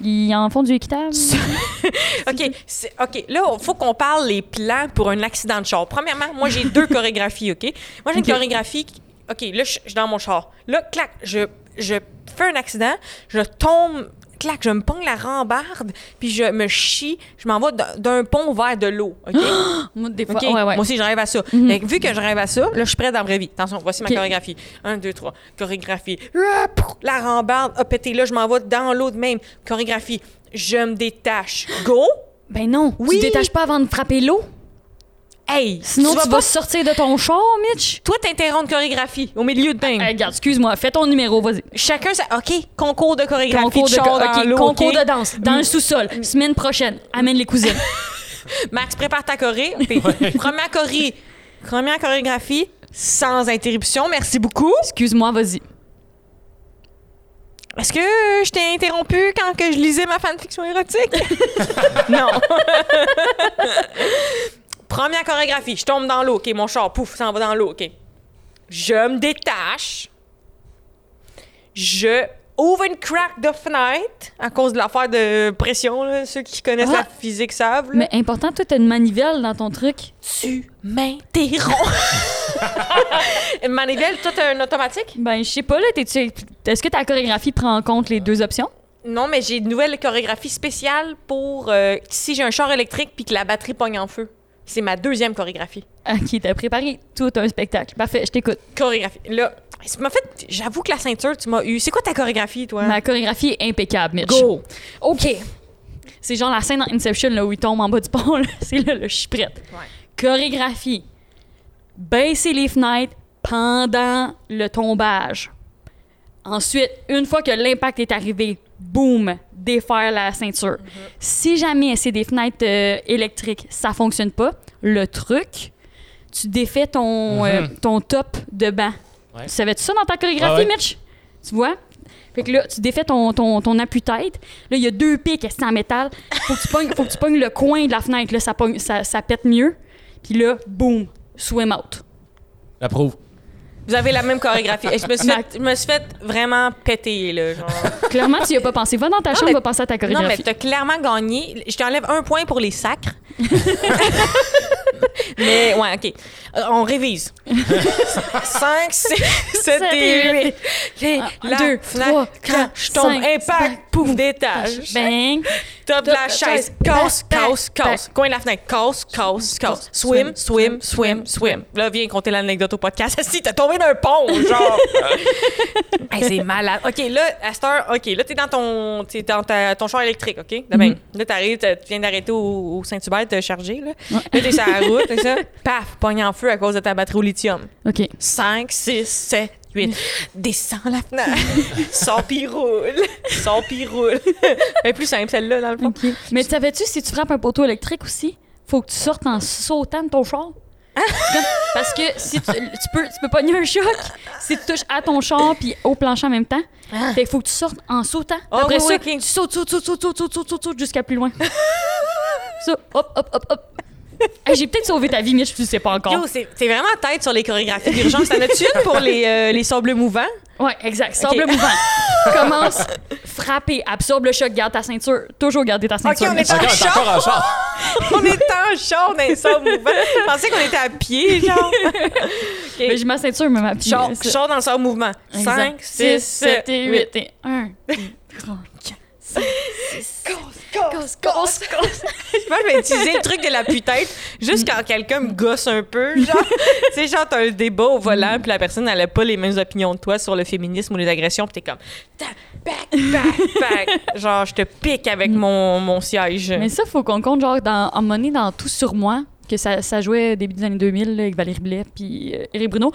Ils en font du équitable? OK, OK, là, il faut qu'on parle les plans pour un accident de char. Premièrement, moi, j'ai deux chorégraphies, OK? Moi, j'ai une chorégraphie... OK, là, je je suis dans mon char. Là, clac, je, je fais un accident, je tombe... Je me pogne la rambarde, puis je me chie, je m'en vais d'un- pont vers de l'eau, OK? Moi, des fois, OK? ouais, ouais. Moi aussi, je rêve à ça. Mhm. Fait que vu que je rêve à ça, là, je suis prête dans la vraie vie. Attention, voici ma chorégraphie. Un, deux, trois. Chorégraphie. Ah, La rambarde a pété. Là, je m'en vais dans l'eau de même. Chorégraphie. Je me détache. Go! Ben non, Oui. tu détaches pas avant de frapper l'eau? Hey! Sinon, tu, vas vas pas... sortir de ton char, Mitch? Toi, t'interromps chorégraphie au milieu de thing. Hey, regarde, excuse-moi, fais ton numéro, vas-y. Chacun, ça... OK, concours de chorégraphie Concours de, de char dans concours de danse, dans le sous-sol, semaine prochaine, amène les cousines. Max, prépare ta choré. Première choré. Première chorégraphie, sans interruption. Merci beaucoup. Excuse-moi, vas-y. Est-ce que je t'ai interrompu quand que je lisais ma fanfiction érotique? non. Première chorégraphie, je tombe dans l'eau, OK, mon char, pouf, s'en va dans l'eau, OK. Je me détache. Je ouvre une crack de fenêtre à cause de l'affaire de pression, là. Ceux qui connaissent Ah. la physique savent. là. Mais important, toi, t'as une manivelle dans ton truc? Tu m'interromps. Une manivelle, toi, t'as un automatique? Ben, je sais pas, là, est-ce que ta chorégraphie prend en compte les deux options? Non, mais j'ai une nouvelle chorégraphie spéciale pour euh, si j'ai un char électrique puis que la batterie pogne en feu. C'est ma deuxième chorégraphie. Ok, t'as préparé tout un spectacle. Parfait, je t'écoute. Chorégraphie. Là, m'a fait. J'avoue que la ceinture, tu m'as eu. C'est quoi ta chorégraphie, toi? Ma chorégraphie est impeccable, Mitch. Go! OK. C'est genre la scène dans Inception là, où il tombe en bas du pont. C'est là, là, je suis prête. Chorégraphie. Baisser les fenêtres pendant le tombage. Ensuite, une fois que l'impact est arrivé, boum, défaire la ceinture. Si jamais c'est des fenêtres euh, électriques, ça fonctionne pas. Le truc, tu défais ton, Mhm. euh, ton top de banc. Ouais. Tu savais-tu ça dans ta chorégraphie, Ah ouais. Mitch? Tu vois? Fait que là, tu défais ton, ton, ton appui-tête. Là, il y a deux pics c'est en métal. Faut que tu pognes, faut que tu pognes le coin de la fenêtre. Là, ça, pogne- ça, ça pète mieux. Puis là, boum, swim out. J'approuve. Vous avez la même chorégraphie. Et je, me suis fait, je me suis fait vraiment péter, là. Genre. Clairement, tu y as pas pensé. Va dans ta chambre, mais- va penser à ta Non, mais chorégraphie. t'as clairement gagné. Je t'enlève un point pour les sacres. mais, ouais, OK. Euh, on révise. 5, 6, 7 et 8. OK, Un, là, deux, fenêtre, trois, quand quatre, je tombe, impact, pouf, d'étage. Bang. Top de la chaise, casse, casse, casse. Coin de la fenêtre, casse, casse, casse. Swim, swim, swim, swim. Là, viens compter l'anecdote au podcast. Si, t'as tombé d'un pont, genre. Hey, c'est malade. OK, là, à cette heure, OK, là, t'es dans ton, t'es dans ta- ton char électrique, OK? Là, ben, Là, t'arrives, t'as- tu viens d'arrêter au, au Saint-Hubert, t'as chargé, là. Là, t'es sur la paf, pogne en feu à cause de ta batterie au lithium. OK. 5, 6, 7, 8. Descends la fenêtre. Sors pis roule. Sors pis roule. Mais plus simple, celle-là, dans le fond. Mais savais-tu si tu frappes un poteau électrique aussi, faut que tu sortes en sautant de ton char? Parce que si tu, peux tu peux pogner un choc si tu touches à ton char puis au plancher en même temps. Fait faut que tu sortes en sautant. Oh, Après oui, ça, tu sautes, sautes, sautes, sautes, sautes, sautes, jusqu'à plus loin. hop, hop, hop, hop. Hey, J'ai peut-être sauvé ta vie, Mitch, tu le sais pas encore. Yo, c'est c'est vraiment tête sur les chorégraphies d'urgence. T'en as-tu une pour les, euh, les sables mouvants? Ouais, exact. Sable Ok. mouvant. Commence, frapper, absorbe le choc, garde ta ceinture. Toujours garder ta ceinture. on est en Encore, t'es encore en char. On était en char dans les sables mouvants. Je pensais qu'on était à pied, genre. Mais J'ai ma ceinture, mais ma petite. Char, char dans le sable mouvement. 5, 6, 7 et 8. et 1, 2, 3, 4, 5, 6, gosse, gosse, gosse. Moi, je vais utiliser le truc de la putête juste quand quelqu'un me gosse un peu. Genre, tu sais, genre, t'as un débat au volant, puis la personne, elle a pas les mêmes opinions que toi sur le féminisme ou les agressions, puis t'es comme, back, back, back. Genre, je te pique avec mon, mon siège. Mais ça, faut qu'on compte, genre, dans, en monnaie dans Tout sur moi, que ça, ça jouait début des années 2000 là, avec Valérie Blais puis euh, Éric Bruno.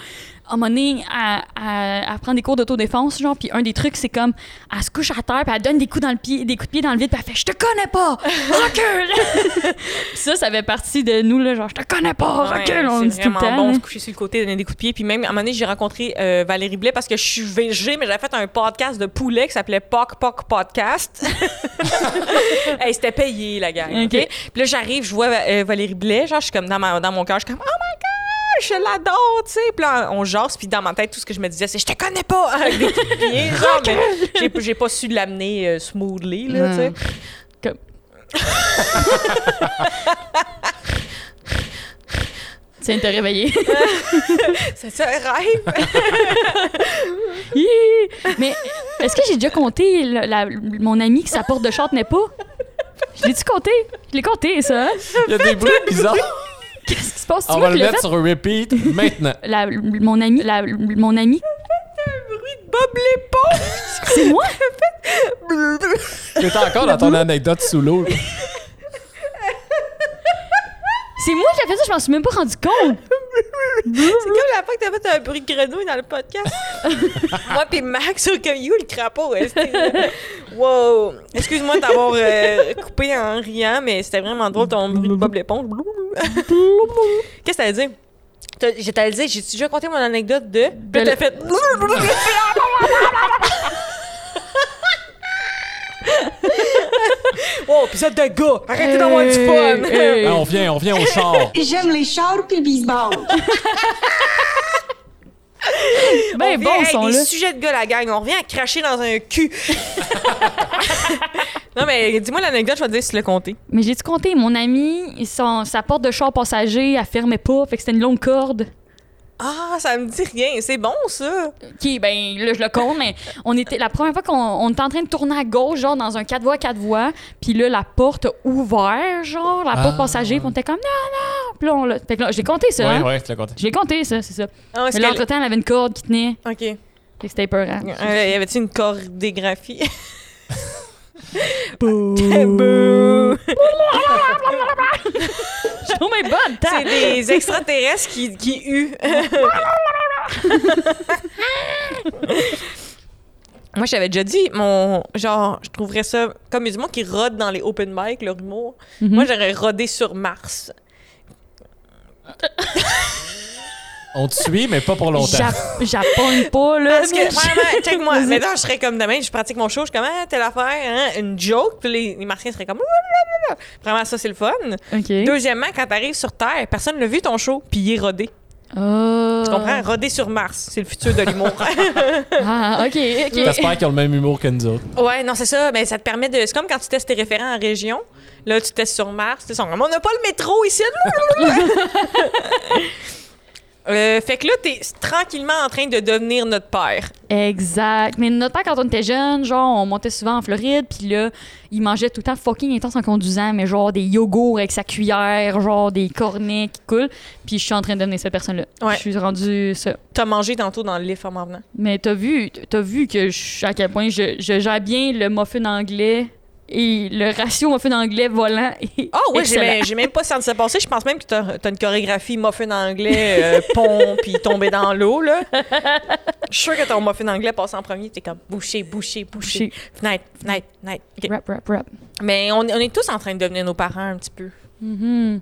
En monnaie, à, à, à prendre des cours d'autodéfense, genre, puis un des trucs, c'est comme, elle se couche à terre, puis elle donne des coups dans le pied, des coups de pied dans le vide, puis elle fait « Je te connais pas! Recule! » ça, ça fait partie de nous, là, genre « Je te connais pas! Ouais, Recule! » On dit tout le temps. bon se coucher sur le côté, donner des coups de pied. Puis même, à un moment donné, j'ai rencontré euh, Valérie Blais parce que je suis VG, mais j'avais fait un podcast de poulet qui s'appelait Poc Poc Podcast. hey, c'était payé, la gang. OK? OK? Puis là, j'arrive, je vois euh, Valérie Blais, genre, je suis comme dans, ma- dans mon cœur, je suis comme, oh my je l'adore, tu sais. Puis là, on jase, puis dans ma tête, tout ce que je me disais, c'est, je te connais pas, avec des coups de pied, genre, mais j'ai, j'ai pas su l'amener euh, smoothly, là, tu sais. Comme- de te réveiller. C'est ça, un rêve. Mais est-ce que j'ai déjà compté le- la- mon ami qui sa porte de char tenait pas? Je l'ai-tu compté? Je l'ai compté, ça. hein? Il y a des bruits bizarres. Qu'est-ce qui se passe? On va le mettre fait? sur repeat maintenant. La- mon ami, la- mon ami, Bob l'éponge. c'est moi? T'es encore dans ton anecdote sous l'eau. C'est moi qui a fait ça, je m'en suis même pas rendu compte. C'est comme la fois que t'as fait un bruit de grenouille dans le podcast. Moi puis Max, sur comme you, le crapaud. est-ce que- wow. Excuse-moi de t'avoir euh, coupé en riant, mais c'était vraiment drôle ton bruit de Bob l'éponge. Qu'est-ce que t'allais dire? T'as- Je t'allais dire, j'ai déjà conté mon anecdote de. Puis là, t'as fait. oh, épisode de gars! Arrêtez d'avoir du fun! Hey. Ah, on vient, on vient au char. J'aime les chars puis le baseball. Ben On bon, vient- hey, son des là. sujets de gars, la gang. On revient à cracher dans un cul. Non, mais dis-moi l'anecdote, je vais te dire si tu l'as compté. Mais j'ai-tu compté, mon ami, son- sa porte de char passager, elle fermait pas, fait que c'était une longue corde. Ah, ça me dit rien. C'est bon, ça. OK, ben là, je le compte, mais on était, la première fois qu'on on était en train de tourner à gauche, genre dans un 4 voies, 4 voies, puis là, la porte a ouvert, genre, la porte Ah. passager, puis on était comme non, non, puis là, on l'a. Fait que là, j'ai compté ça, Ouais, hein? ouais, tu l'as compté. J'ai compté ça, c'est ça. Ah, Mais là, entre-temps, elle avait une corde qui tenait, OK. fait que c'était peurant. Euh, y avait-tu une chorégraphie? Je bonne, C'est des extraterrestres qui, qui huent. Moi, j'avais déjà dit, mon genre, je trouverais ça comme monde qui rôde dans les open mic, leur humour. Mhm. Moi, j'aurais rodé sur Mars. On te suit, mais pas pour longtemps. Jap- Japonne pas, là. Parce que, mais- vraiment, check-moi. Maintenant, je serais comme demain, je pratique mon show, je suis comme, ah, telle affaire, hein, une joke, puis les, les martiens seraient comme, Blablabla. vraiment, ça, c'est le fun. OK. Deuxièmement, quand t'arrives sur Terre, personne l'a vu ton show, puis il est rodé. Oh. Tu comprends? Rodé sur Mars, c'est le futur de l'humour. Ah, OK, OK. J'espère qu'ils ont le même humour que nous autres. ouais, non, c'est ça. Mais ça te permet de. C'est comme quand tu testes tes référents en région. Là, tu testes sur Mars. Tu sais, on n'a pas le métro ici. Euh, fait que là, t'es tranquillement en train de devenir notre père. Exact. Mais notre père, quand on était jeune, genre, on montait souvent en Floride, puis là, il mangeait tout le temps fucking intense en conduisant, mais genre des yogourts avec sa cuillère, genre des cornets qui coulent. Puis je suis en train de devenir cette personne-là. Ouais. Je suis rendue ça. T'as mangé tantôt dans le lift en m'en venant. Mais t'as vu, t'as vu que je- à quel point je, je gère bien le muffin anglais et le ratio muffin anglais volant est Ah oui, j'ai même, pas senti ça passer. Je pense même que t'as as une chorégraphie muffin anglais, euh, pont, puis tomber dans l'eau, là. Je suis sûre que ton muffin anglais passe en premier. T'es comme boucher, boucher, boucher. Fenêtre, fenêtre, fenêtre. Rap, rap, rap. Mais on, est- on est tous en train de devenir nos parents un petit peu. Mhm.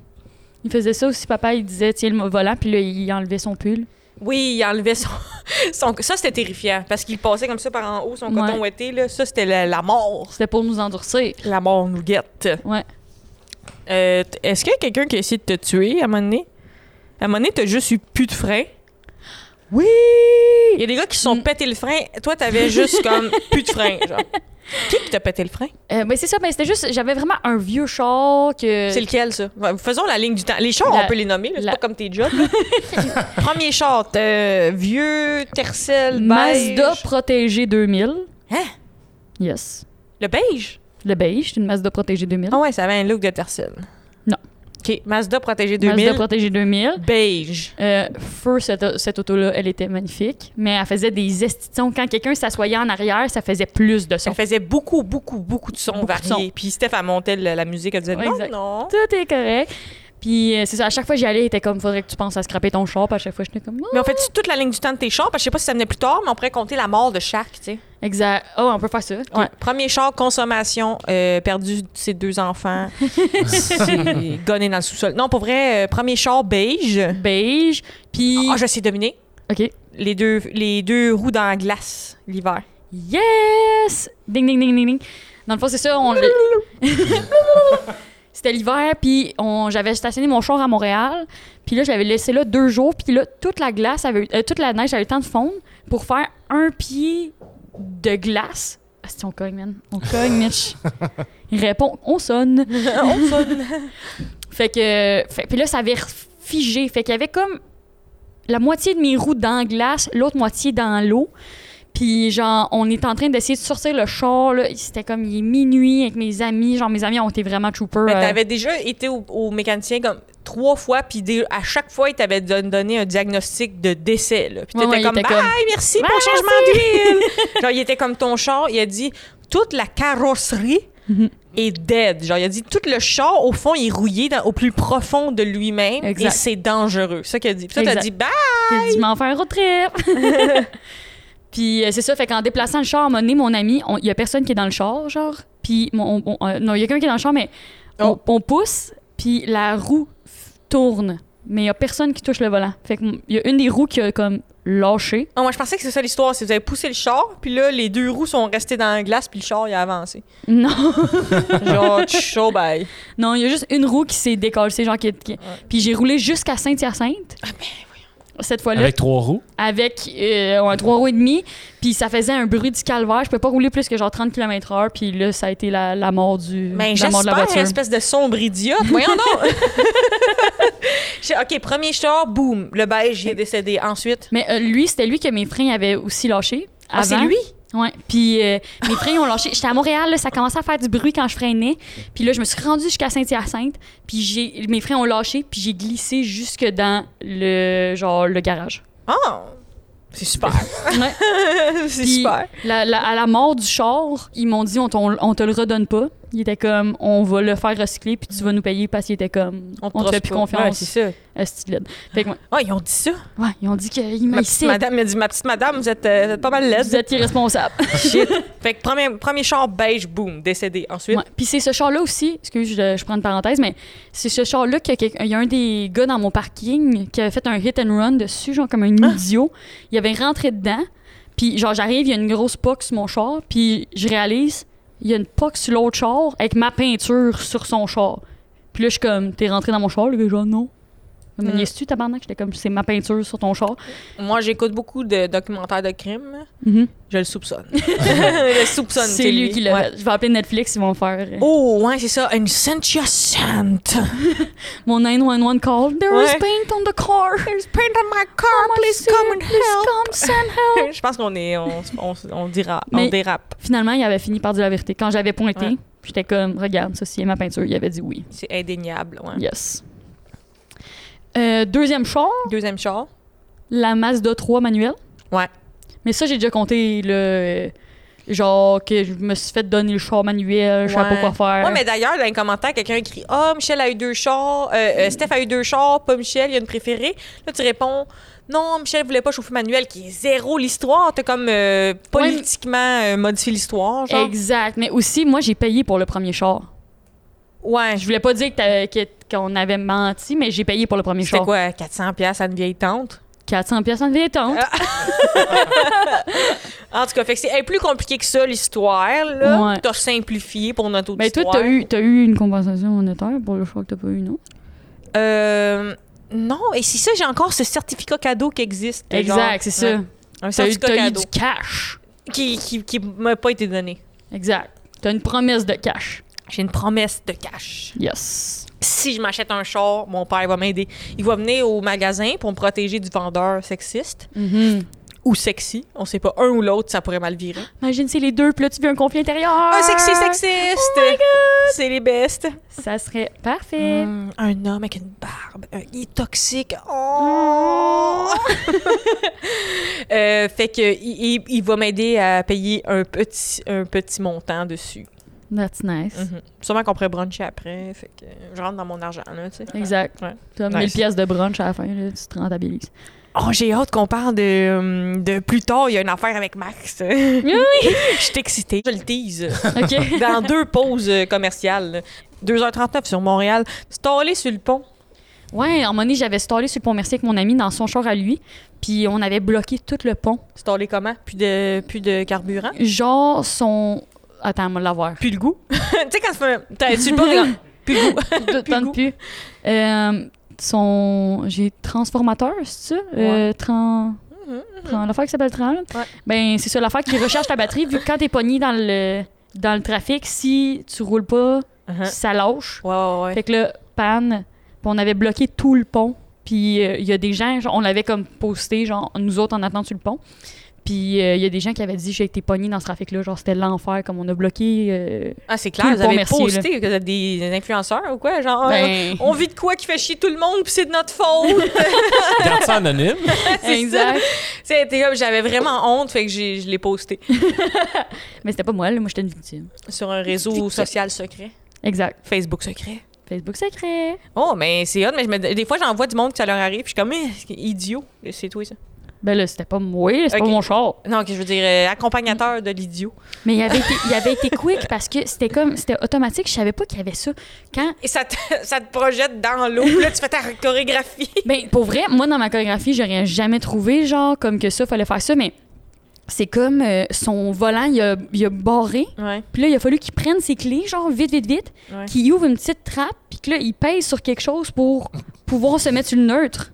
Il faisait ça aussi, papa, il disait, tiens le volant, puis là, il enlevait son pull. Oui, il enlevait son. son- Ça, c'était terrifiant. Parce qu'il passait comme ça par en haut, son Ouais. coton ouetté. Là. Ça, c'était la, la mort. C'était pour nous endurcir. La mort nous guette. Ouais. Euh, Est-ce qu'il y a quelqu'un qui a essayé de te tuer à un moment donné? À un moment donné, t'as juste eu plus de frein. Oui! Il y a des gars qui se sont Mm. pété le frein. Toi, t'avais juste comme plus de frein. Genre. Qui qui t'a pété le frein? Euh, ben c'est ça, ben c'était juste, j'avais vraiment un vieux char que... C'est lequel, ça? Faisons la ligne du temps. Les chars, La- on peut les nommer. là, C'est la- pas comme tes jobs. Premier char, vieux, tercel, beige. Mazda Protégé 2000. Hein? Yes. Le beige? Le beige, c'est une Mazda Protégé 2000. Ah ouais, ça avait un look de tercel. Non. OK, Mazda protégé 2000. Mazda Protégé 2000. Beige. Euh, feu, cette, cette auto-là, elle était magnifique, mais elle faisait des estitions. Quand quelqu'un s'assoyait en arrière, ça faisait plus de son. Ça faisait beaucoup, beaucoup, beaucoup de sons Beaucoup de variés. Puis Steph, elle montait la musique, elle disait Ouais, non, exact. non. Tout est correct. Puis euh, c'est ça, à chaque fois que j'y allais, il était comme, faudrait que tu penses à scraper ton char. Puis à chaque fois, j'étais comme, oh. Mais on fait toute la ligne du temps de tes chars? Parce que je sais pas si ça venait plus tard, mais on pourrait compter la mort de chaque, tu sais. exact. Oh, on peut faire ça. Ouais. Premier char, consommation, euh, perdu ses deux enfants, gonné dans le sous-sol. Non, pour vrai, euh, premier char beige. Beige. Puis, Ah, je sais dominer. OK. Les deux, les deux roues dans la glace l'hiver. Yes! Ding, ding, ding, ding, ding. Dans le fond, c'est ça, on... C'était l'hiver, puis j'avais stationné mon char à Montréal. Puis là, je l'avais laissé là deux jours. Puis là, toute la glace, avait... euh, toute la neige avait eu le temps de fondre pour faire un pied de glace. Ah, si on cogne, man. On cogne, Mitch. Il répond, on sonne. on sonne. Fait que. Fait, puis là, ça avait figé. Fait qu'il y avait comme la moitié de mes roues dans la glace, l'autre moitié dans l'eau. Puis, genre, on est en train d'essayer de sortir le char. là. C'était comme, il est minuit avec mes amis. Genre, mes amis ont été vraiment troopers. Mais euh, t'avais déjà été au, au mécanicien comme trois fois, puis à chaque fois, il t'avait don- donné un diagnostic de décès. Là. Puis t'étais ouais, comme, était bye, comme, merci pour le changement d'huile. Genre, il était comme ton char, il a dit, toute la carrosserie Mhm. est dead. Genre, il a dit, tout le char, au fond, il est rouillé dans- au plus profond de lui-même, et c'est dangereux. C'est ça qu'il a dit. Puis toi, t'as dit, bah, Il a dit, m'en faire un road trip. Puis euh, c'est ça, fait qu'en déplaçant le char, à un moment donné, mon ami, il y a personne qui est dans le char, genre. Puis, mon- on- on- euh, non, il y a quelqu'un qui est dans le char, mais on, Oh. on pousse, puis la roue tourne. Mais il y a personne qui touche le volant. Fait qu'il y a une des roues qui a comme lâché. Ah, moi, je pensais que c'est ça l'histoire. C'est que vous avez poussé le char, puis là, les deux roues sont restées dans la glace, puis le char, il a avancé. Non, Genre, chaud, bye. non, il y a juste une roue qui s'est décalée, genre qui, qui- Puis j'ai roulé jusqu'à Saint-Hyacinthe. Ah, Cette fois-là, Avec trois roues. avec euh, un 3 roues et demi, puis ça faisait un bruit du calvaire. Je peux pas rouler plus que genre 30 km/h, puis là, ça a été la, la mort du Ben, la mort de la voiture. espèce de sombre idiote. Voyons donc! J'ai- OK, premier char, boum, le beige, il est décédé. Ensuite, Mais euh, lui, c'était lui que mes freins avaient aussi lâché. ah, c'est lui? Ouais. Puis euh, mes freins ont lâché. J'étais à Montréal, là, ça commençait à faire du bruit quand je freinais. Puis là, je me suis rendue jusqu'à Saint-Hyacinthe. Puis j'ai mes freins ont lâché, puis j'ai glissé jusque dans le genre le garage. Ah! C'est super. Ouais. c'est super. la- la- à la mort du char, ils m'ont dit on, on te le redonne pas. Il était comme on va le faire recycler puis tu vas nous payer parce qu'il était comme on, te fait plus. Ouais, confiance. c'est ça. Fait que Ah, ils ont dit ça. ouais, ils ont dit qu'ils Ma petite madame m'a dit, ma petite madame, vous êtes, euh, vous êtes pas mal laide. Vous êtes irresponsable. Shit. fait que premier, premier char beige, boum, décédé. Ensuite, Ouais. Puis c'est ce char-là aussi, excuse, je, je prends une parenthèse, mais c'est ce char-là qu'il y a un des gars dans mon parking qui avait fait un hit and run dessus, genre comme un Ah. idiot. Il avait rentré dedans, puis genre j'arrive, il y a une grosse poque sur mon char, puis je réalise, il y a une poque sur l'autre char avec ma peinture sur son char. Puis là, je suis comme, t'es rentré dans mon char? Le gars, genre, non. Me Mm. niaises-tu, tabarnak? J'étais comme, c'est ma peinture sur ton char. moi, j'écoute beaucoup de documentaires de crimes. Mhm. Je le soupçonne. je le soupçonne. C'est lui qui l'a Ouais. Je vais appeler Netflix, ils vont faire euh, Oh, ouais, c'est ça. Une Cynthia Sant. mon 911 call. There Ouais. is paint on the car. There's paint on my car. Oh, Please come and please help. come, send help. Je pense qu'on est, on, on, on dira, Mais- on dérape. Finalement, il avait fini par dire la vérité. Quand j'avais pointé, Ouais. j'étais comme, regarde, ça, c'est ma peinture. Il avait dit oui. C'est indéniable. Ouais. Yes. Euh, deuxième char, Deuxième char. la Mazda 3 manuel. Ouais. Mais ça, j'ai déjà compté le. Genre que je me suis fait donner le char manuel, je savais pas quoi faire. Ouais, mais d'ailleurs, dans les commentaires, quelqu'un écrit Ah, Michel a eu deux chars, euh, euh, Steph a eu deux chars, pas Michel, il y a une préférée. Là, tu réponds Non, Michel voulait pas chauffer manuel, qui est zéro l'histoire. T'as comme euh, politiquement euh, modifié l'histoire. genre. Exact. Mais aussi, moi, j'ai payé pour le premier char. Ouais. Je voulais pas dire que qu'on avait menti, mais j'ai payé pour le premier C'était char. quoi, 400 pièces à une vieille tante? 400 pièces en détente. En tout cas, fait que c'est plus compliqué que ça, l'histoire, là. Ouais. T'as simplifié pour notre Ben toi, auditoire. t'as eu, t'as eu une compensation monétaire pour le choix que t'as pas eu, non? Euh, non, et c'est ça, j'ai encore ce certificat cadeau qui existe. Exact, c'est ça. Ouais. Un T'as eu, certificat t'as eu cadeau du cash. qui, qui, qui m'a pas été donné. Exact. T'as une promesse de cash. J'ai une promesse de cash. Yes. Si je m'achète un char, mon père va m'aider. Il va venir au magasin pour me protéger du vendeur sexiste Mhm. ou sexy. On sait pas, un ou l'autre, ça pourrait mal virer. Imagine, c'est les deux, puis là, tu veux un conflit intérieur. Un sexy sexiste! Oh my God! C'est les bestes. Ça serait parfait. Hum, un homme avec une barbe. Un- il est toxique. Oh! Euh, fait que il, il- il va m'aider à payer un petit, un petit montant dessus. That's nice. Mhm. Sûrement qu'on pourrait bruncher après. Fait que je rentre dans mon argent, là, tu sais. Exact. Ouais. Tu as 1000 Nice. pièces de brunch à la fin, là, tu te rentabilises. Oh, j'ai hâte qu'on parle de, hum, de plus tard. Il y a une affaire avec Max. Oui! Je suis excitée. Je le tease. OK. Dans deux pauses euh, commerciales. là. 2h39 sur Montréal. Stallé sur le pont. Ouais, en monnaie, j'avais stallé sur le pont Mercier avec mon ami dans son char à lui, puis on avait bloqué tout le pont. Stallé comment? Plus de, plus de carburant? Genre, son. Attends, on va l'avoir. Plus le goût? tu sais, quand tu fais. Sur le comme, plus le goût. Je le goût. plus. Euh, son. J'ai transformateur, c'est ça? Euh, tran... tran- L'affaire qui s'appelle Tran. Ouais. Ben, c'est ça, l'affaire qui recharge ta batterie, vu que quand t'es pogné dans le, dans le trafic, si tu roules pas, Uh-huh. ça lâche. Ouais, ouais, ouais. Fait que là, panne, puis on avait bloqué tout le pont. Puis euh, il y a des gens, genre, on l'avait comme posté, genre, nous autres en attendant sur le pont. Puis euh, il y a des gens qui avaient dit j'ai été pogné dans ce trafic-là, genre c'était l'enfer, comme on a bloqué. euh, Ah, c'est clair, vous avez Mercier, posté que vous êtes des, influenceurs ou quoi? Genre, euh, ben, on vit de quoi qui fait chier tout le monde, puis c'est de notre faute. Garde ça anonyme. c'est exact. j'avais vraiment honte, fait que j'ai- je l'ai posté Mais c'était pas moi, là, moi j'étais une victime. sur un réseau Victime. social secret. Exact. Facebook secret. Facebook secret. Oh, mais c'est hot, mais je me- des fois, j'en vois du monde que ça leur arrive, puis je suis comme, Eh, idiot. C'est toi, ça. Ben là, c'était pas moi, c'était pas mon char. Non, que je veux dire, euh, accompagnateur de l'idiot. Mais il avait été, il avait été quick parce que c'était comme, c'était automatique, je savais pas qu'il y avait ça. Quand, Et ça te, ça te projette dans l'eau, là, tu fais ta chorégraphie. ben pour vrai, moi dans ma chorégraphie, j'aurais jamais trouvé genre comme que ça, fallait faire ça, mais c'est comme euh, son volant, il a, il a barré, Ouais. puis là, il a fallu qu'il prenne ses clés, genre vite, vite, vite, Ouais. qu'il ouvre une petite trappe, puis que là, il pèse sur quelque chose pour pouvoir se mettre sur le neutre.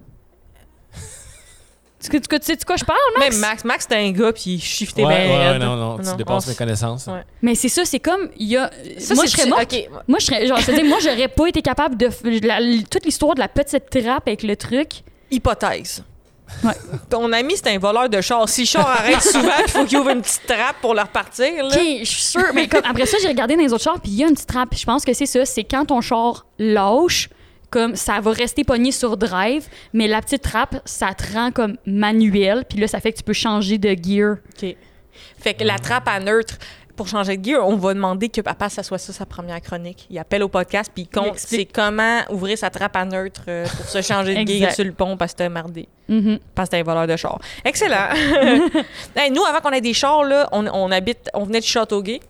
Tu, tu, tu sais de quoi je parle, Max? Même Max, Max, t'es un gars, puis il shiftait Ouais, bien ouais, raide. non, non, Non, tu dépasses on mes connaissances. Ouais. Mais c'est ça, c'est comme, il y a... Ça, moi, c'est- je serais morte. Moi, je serais, genre, c'est-à-dire, moi, j'aurais pas été capable de. la- toute l'histoire de la petite trappe avec le truc. Hypothèse. Ouais. Ton ami, c'est un voleur de char. Si le char arrête souvent, il faut qu'il ouvre une petite trappe pour le repartir. Là. OK, je suis sûre. Mais comme, après ça, j'ai regardé dans les autres chars, puis il y a une petite trappe. Je pense que c'est ça. C'est quand ton char lâche, comme ça va rester pogné sur drive, mais la petite trappe, ça te rend comme manuel, puis là, ça fait que tu peux changer de gear. OK. Fait que la trappe à neutre, pour changer de gear, on va demander que papa, ça soit ça sa première chronique. Il appelle au podcast, puis il c'est comment ouvrir sa trappe à neutre euh, pour se changer de gear sur le pont parce que t'as mardé. Mhm. Parce que t'es un voleur de char. Excellent. Hey, nous, avant qu'on ait des chars, là, on, on habite, on venait de Châteauguay.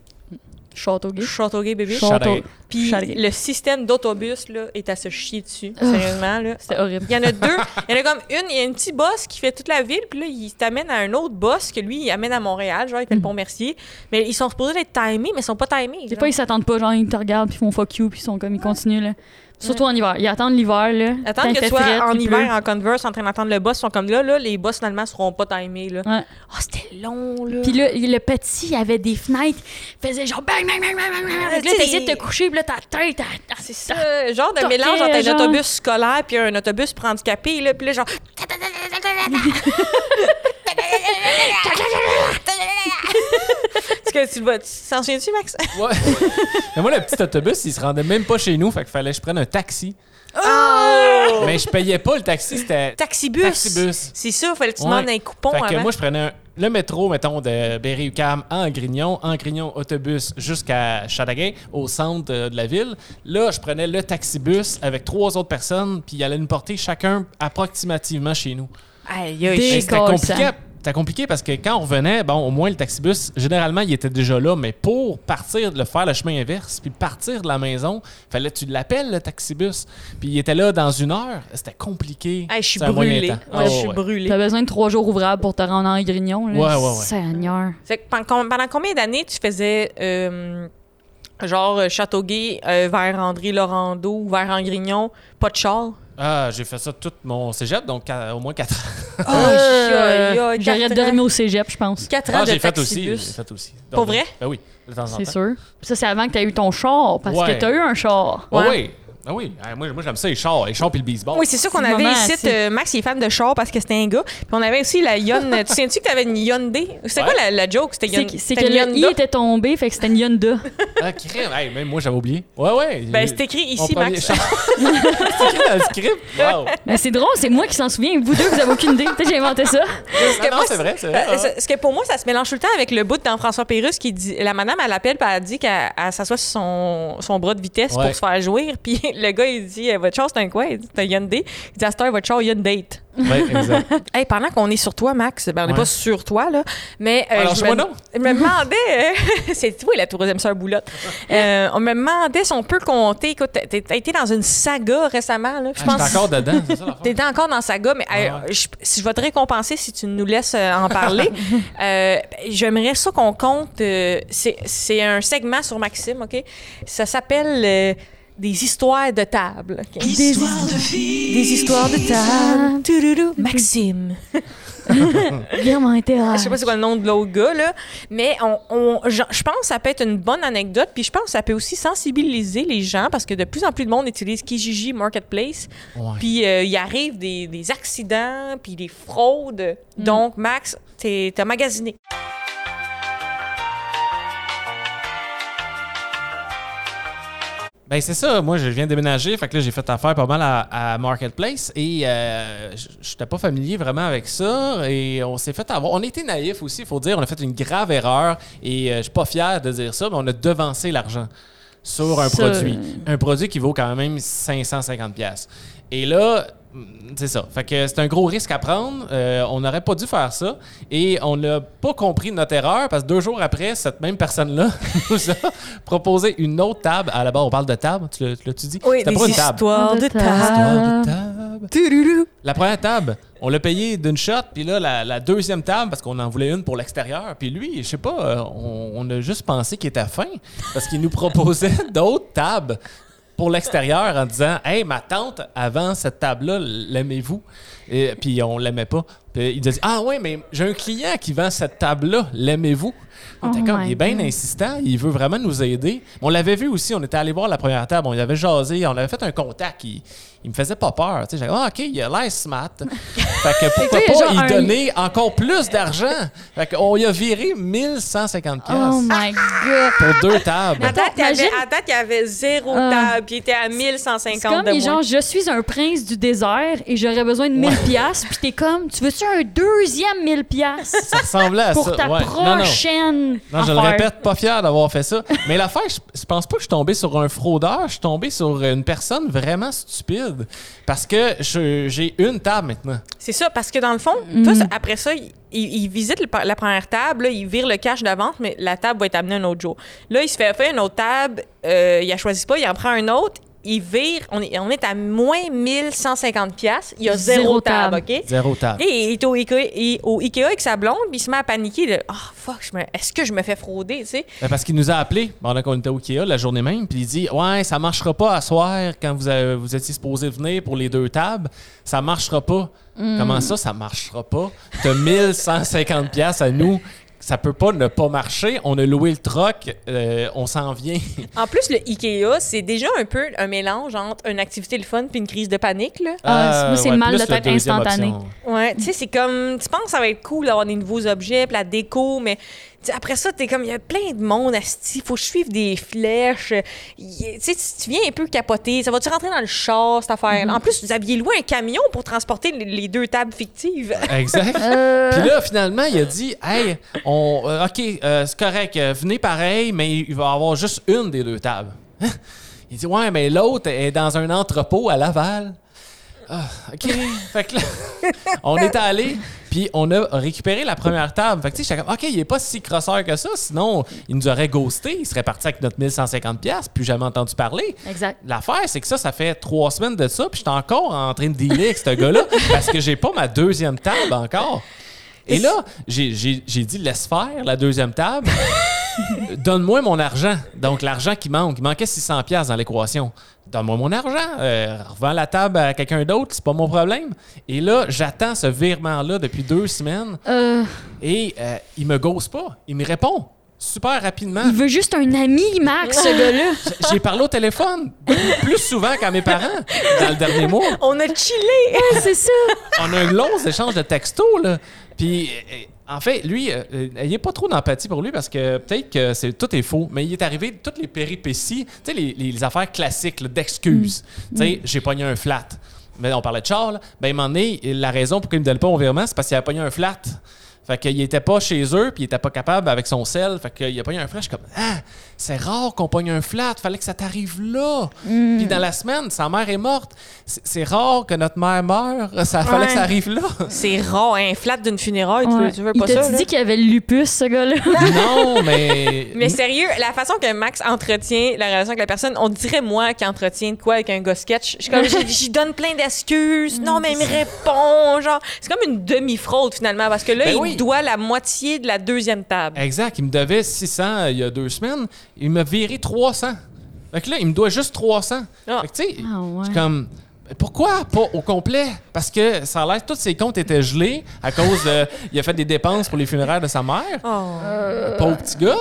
Châteauguay. Châteauguay, bébé. Château. Puis Châteauguay. le système d'autobus là, est à se chier dessus. Sérieusement, là. C'était horrible. Il y en a deux. Il y en a comme une, il y a un petit boss qui fait toute la ville, puis là, il t'amène à un autre boss que lui, il amène à Montréal, genre, il fait le pont Mercier. Mais ils sont supposés être timés, mais ils sont pas timés. Des fois, ils s'attendent pas, genre, ils te regardent, puis ils font fuck you, puis ils sont comme, ils continuent, là. Surtout en hiver. Ils attendent l'hiver, là. Il que tu sois en hiver, en Converse, en train d'attendre le boss, ils sont comme là, là, les boss, finalement, seront pas timés, là. Ouais. Oh, c'était long, là. Puis là, le petit, il avait des fenêtres, il faisait genre bang, bang, bang, bang, bang, Là, t'essayais de te coucher, puis là, ta tête, C'est ça, genre de mélange entre un genre. autobus scolaire puis un autobus pour handicapés, là, puis là, genre... Que tu le vois? Tu t'en souviens-tu, Max? Ouais. Mais moi, le petit autobus, il se rendait même pas chez nous, fait qu'il fallait que je prenne un taxi. Oh! Mais je payais pas le taxi, c'était Taxibus. taxibus. C'est ça, fallait que tu Ouais. demandes un coupon Fait que avant. moi, je prenais un- le métro, mettons, de Berry-UQAM en Grignon, en Grignon autobus jusqu'à Châteauguay, au centre de, de la ville. Là, je prenais le taxibus avec trois autres personnes, puis il allait nous porter chacun approximativement chez nous. Aïe, aïe, C'était compliqué. ça. C'était compliqué parce que quand on revenait, bon, au moins le taxibus, généralement, il était déjà là, mais pour partir, le faire le chemin inverse, puis partir de la maison, fallait que tu l'appelles le taxibus. Puis il était là dans une heure, c'était compliqué. Hey, je suis. Ouais, Ah, je suis ouais. brûlée. T'as besoin de trois jours ouvrables pour te rendre en Grignon. Là. Ouais, ouais, ouais. Seigneur. Fait que pendant, combien d'années tu faisais euh, genre Châteauguay euh, vers André Laurando ou vers Angrignon, pas de char? Ah, j'ai fait ça tout mon cégep, donc à- au moins 4 ans. Euh, J'aurais quatre ans. au cégep, je pense. 4 ans Ah, de j'ai fait aussi. taxibus. Fait aussi. Pour vrai? Ben oui, de temps en temps. C'est sûr. Puis Ça, c'est avant que tu aies eu ton char, parce Ouais. que tu as eu un char. Ah Ouais. oui. Ah oui. Ah, moi, moi j'aime ça, les chars. Les chars puis le baseball. Oui, c'est sûr qu'on avait ici, euh, Max, il est fan de char parce que c'était un gars. Puis on avait aussi la Yon. tu sais-tu que t'avais une Hyundai? C'était Ouais. quoi la, la joke? C'était C'est Yon- que, c'est le I Hyundai? était tombé, fait que c'était une Hyundai. Ah, crème. Hey, même moi, j'avais oublié. Ouais, ouais. Ben, c'est écrit ici, Max. char. c'est écrit dans le script. Wow. Mais c'est drôle, c'est moi qui s'en souviens. Vous deux, vous avez aucune idée. Peut-être que j'ai inventé ça. Parce que Non, c'est vrai, c'est vrai. Euh, c'est- Parce que pour moi, ça se mélange tout le temps avec le bout dans François Pérusse qui dit. La madame, elle appelle, puis elle dit qu'elle elle s'assoit sur son, son bras de vitesse Ouais. pour se faire jouir. Puis le gars, il dit euh, Votre char, c'est un quoi? Il dit C'est un Hyundai. Il dit À cette heure, votre char, il y a une date. Ouais, exact. Hey, pendant qu'on est sur toi, Max, ben, on n'est Ouais. pas sur toi, là, mais euh, Alors, je, me, non. je me demandais, euh, c'est toi la troisième sœur boulotte, Euh, on me demandait si on peut compter, écoute, t'as été dans une saga récemment, là, je Ah, pense. Encore dedans, c'est ça encore dans Saga, mais Ouais, euh, ouais. je, si je vais te récompenser si tu nous laisses en parler. J'aimerais ça qu'on compte. c'est c'est un segment sur Maxime, OK? Ça s'appelle Des histoires de table. Des histoires de filles. Des histoires de table. Touloulou. Maxime. Vraiment intéressant. Je sais pas c'est quoi le nom de l'autre gars, là. Mais on, on- je je pense que ça peut être une bonne anecdote. Puis je pense que ça peut aussi sensibiliser les gens parce que de plus en plus de monde utilise Kijiji Marketplace. Ouais. Puis euh, il arrive des, des accidents, puis des fraudes. Donc, Max, t'es- t'as magasiné. Ben c'est ça, moi je viens de déménager, fait que là j'ai fait affaire pas mal à, à Marketplace et euh, je j'étais pas familier vraiment avec ça et on s'est fait avoir. On était naïfs aussi, il faut dire, on a fait une grave erreur et euh, je suis pas fier de dire ça, mais on a devancé l'argent sur un Ça, produit. euh, Un produit qui vaut quand même 550$. pièces Et là, c'est ça. Fait que c'est un gros risque à prendre. Euh, on n'aurait pas dû faire ça. Et on n'a pas compris notre erreur parce que deux jours après, cette même personne-là nous a proposé une autre table. À la base, on parle de table, tu l'as- tu l'as-tu dit? C'était pas une histoires de De table. Histoire de table. La première table, on l'a payé d'une shot, puis là, la, la deuxième table, parce qu'on en voulait une pour l'extérieur, puis lui, je sais pas, euh, on, on a juste pensé qu'il était fin, parce qu'il nous proposait d'autres tables pour l'extérieur en disant Hey, ma tante, avant cette table-là, l'aimez-vous? Puis on l'aimait pas. Puis il disait Ah, ouais, mais j'ai un client qui vend cette table-là, l'aimez-vous? Oh il est bien insistant, il veut vraiment nous aider. On l'avait vu aussi, on était allé voir la première table, on y avait jasé, on avait fait un contact, il, il me faisait pas peur. Tu sais, J'avais ah, OK, il a l'air smart. fait que pourquoi pas genre, y un- donner encore plus d'argent? Fait qu'on y a viré 1150 Oh my god. pour deux tables. À date, il y avait, date, il zéro Ah. table, puis il était à C'est 1150 comme de les moins. gens, je suis un prince du désert et j'aurais besoin de 1000 piastres, puis t'es comme, tu veux-tu un deuxième 1000 piastres? Ça ressemblait à pour ça. ta ouais. Non, non. je le répète, pas fier d'avoir fait ça. Mais l'affaire, je, je pense pas que je suis tombé sur un fraudeur, je suis tombé sur une personne vraiment stupide. Parce que je- j'ai une table maintenant. C'est ça, parce que dans le fond, toi, ça- après ça, il, visite le- la première table, là, il vire le cash de vente, mais la table va être amenée un autre jour. Là, il se fait faire une autre table, euh, il a choisi pas, il en prend un autre, il vire, on est, on est à moins 1150 pièces, il y a zéro, Zéro table, table. OK? Zéro table. Et il est au Ikea, il- au Ikea avec sa blonde, puis il se met à paniquer de « Ah, fuck, je me- est-ce que je me fais frauder, tu sais? Ben, Parce qu'il nous a appelé pendant qu'on était au Ikea la journée même, puis il dit Ouais, ça marchera pas à soir quand vous, avez- vous étiez supposé venir pour les deux tables. Ça marchera pas. Comment ça, ça marchera pas? T'as 1150$ piastres à nous. Ça peut pas ne pas marcher. On a loué le troc, euh, on s'en vient. En plus, le Ikea, c'est déjà un peu un mélange entre une activité le fun puis une crise de panique, là. Ah, c'est le mal plus de tête instantané. option. Ouais, tu sais, c'est comme. Tu penses que ça va être cool d'avoir des nouveaux objets, puis la déco, mais après ça, t'es comme. Il y a plein de monde, asti. Faut que je suive des flèches. Il- Tu sais, tu- viens un peu capoter. Ça va-tu rentrer dans le char, cette affaire? En plus, vous aviez loué un camion pour transporter les, deux tables fictives. Exact. Euh, Puis là, finalement, il a dit Hey, on, euh, OK, euh, c'est correct, venez pareil, mais il va y avoir juste une des deux tables. il dit Ouais, mais l'autre est dans un entrepôt à Laval. OK. fait que là, on est allé, puis on a récupéré la première table. Fait que tu sais, j'étais comme, OK, il est pas si crosseur que ça, sinon il nous aurait ghosté, il serait parti avec notre 1150$, piastres, plus jamais entendu parler. Exact. L'affaire, c'est que ça, ça fait trois semaines de ça, puis j'étais encore en train de dealer avec ce gars-là parce que j'ai pas ma deuxième table encore. Et là, j'ai dit, laisse faire la deuxième table. Donne-moi mon argent. Donc, l'argent qui manque. Il manquait 600$ piastres dans l'équation. Donne-moi mon argent. Euh, revends la table à quelqu'un d'autre. C'est pas mon problème. Et là, j'attends ce virement-là depuis deux semaines. Euh, Et euh, il me gosse pas. Il me répond super rapidement. il veut juste un ami, Max, ce gars-là. J'ai parlé au téléphone plus souvent qu'à mes parents dans le dernier mois. On a chillé. c'est ça. On a un long échange de textos, là. Puis, euh, en fait, lui, euh, euh, pas trop d'empathie pour lui parce que peut-être que c'est, tout est faux, mais il est arrivé toutes les péripéties, tu sais, les, les affaires classiques là, d'excuses. Tu sais, j'ai pogné un flat. Mais on parlait de Charles. Ben, un moment donné, la raison pour qu'il me donne pas mon virement, c'est parce qu'il avait pogné un flat. Fait qu'il était pas chez eux, puis il était pas capable avec son sel. Fait qu'il a pogné un suis comme, ah, c'est rare qu'on pogne un flat. Fallait que ça t'arrive là. Puis dans la semaine, sa mère est morte. C'est, rare que notre mère meure. Ça fallait Ouais. que ça arrive là. C'est rare, un flat d'une funéraille, tu, Ouais. veux, tu veux il pas t'a ça? là? dit qu'il avait le lupus, ce gars-là. non, mais. Mais sérieux, la façon que Max entretient la relation avec la personne, on dirait moi qui entretient de quoi avec un gars sketch. J'y donne plein d'excuses. Non, mais il me répond. Genre, c'est comme une demi-fraude finalement, parce que là, Ben il oui. doit la moitié de la deuxième table. Exact. Il me devait 600 euh, il y a deux semaines. Il m'a viré 300. Fait que là, il me doit juste 300. Ah. Fait que tu sais, Ah ouais. je suis comme. Pourquoi pas au complet? Parce que ça a l'air que tous ses comptes étaient gelés à cause de. il a fait des dépenses pour les funérailles de sa mère. Oh. Pauvre petit gars.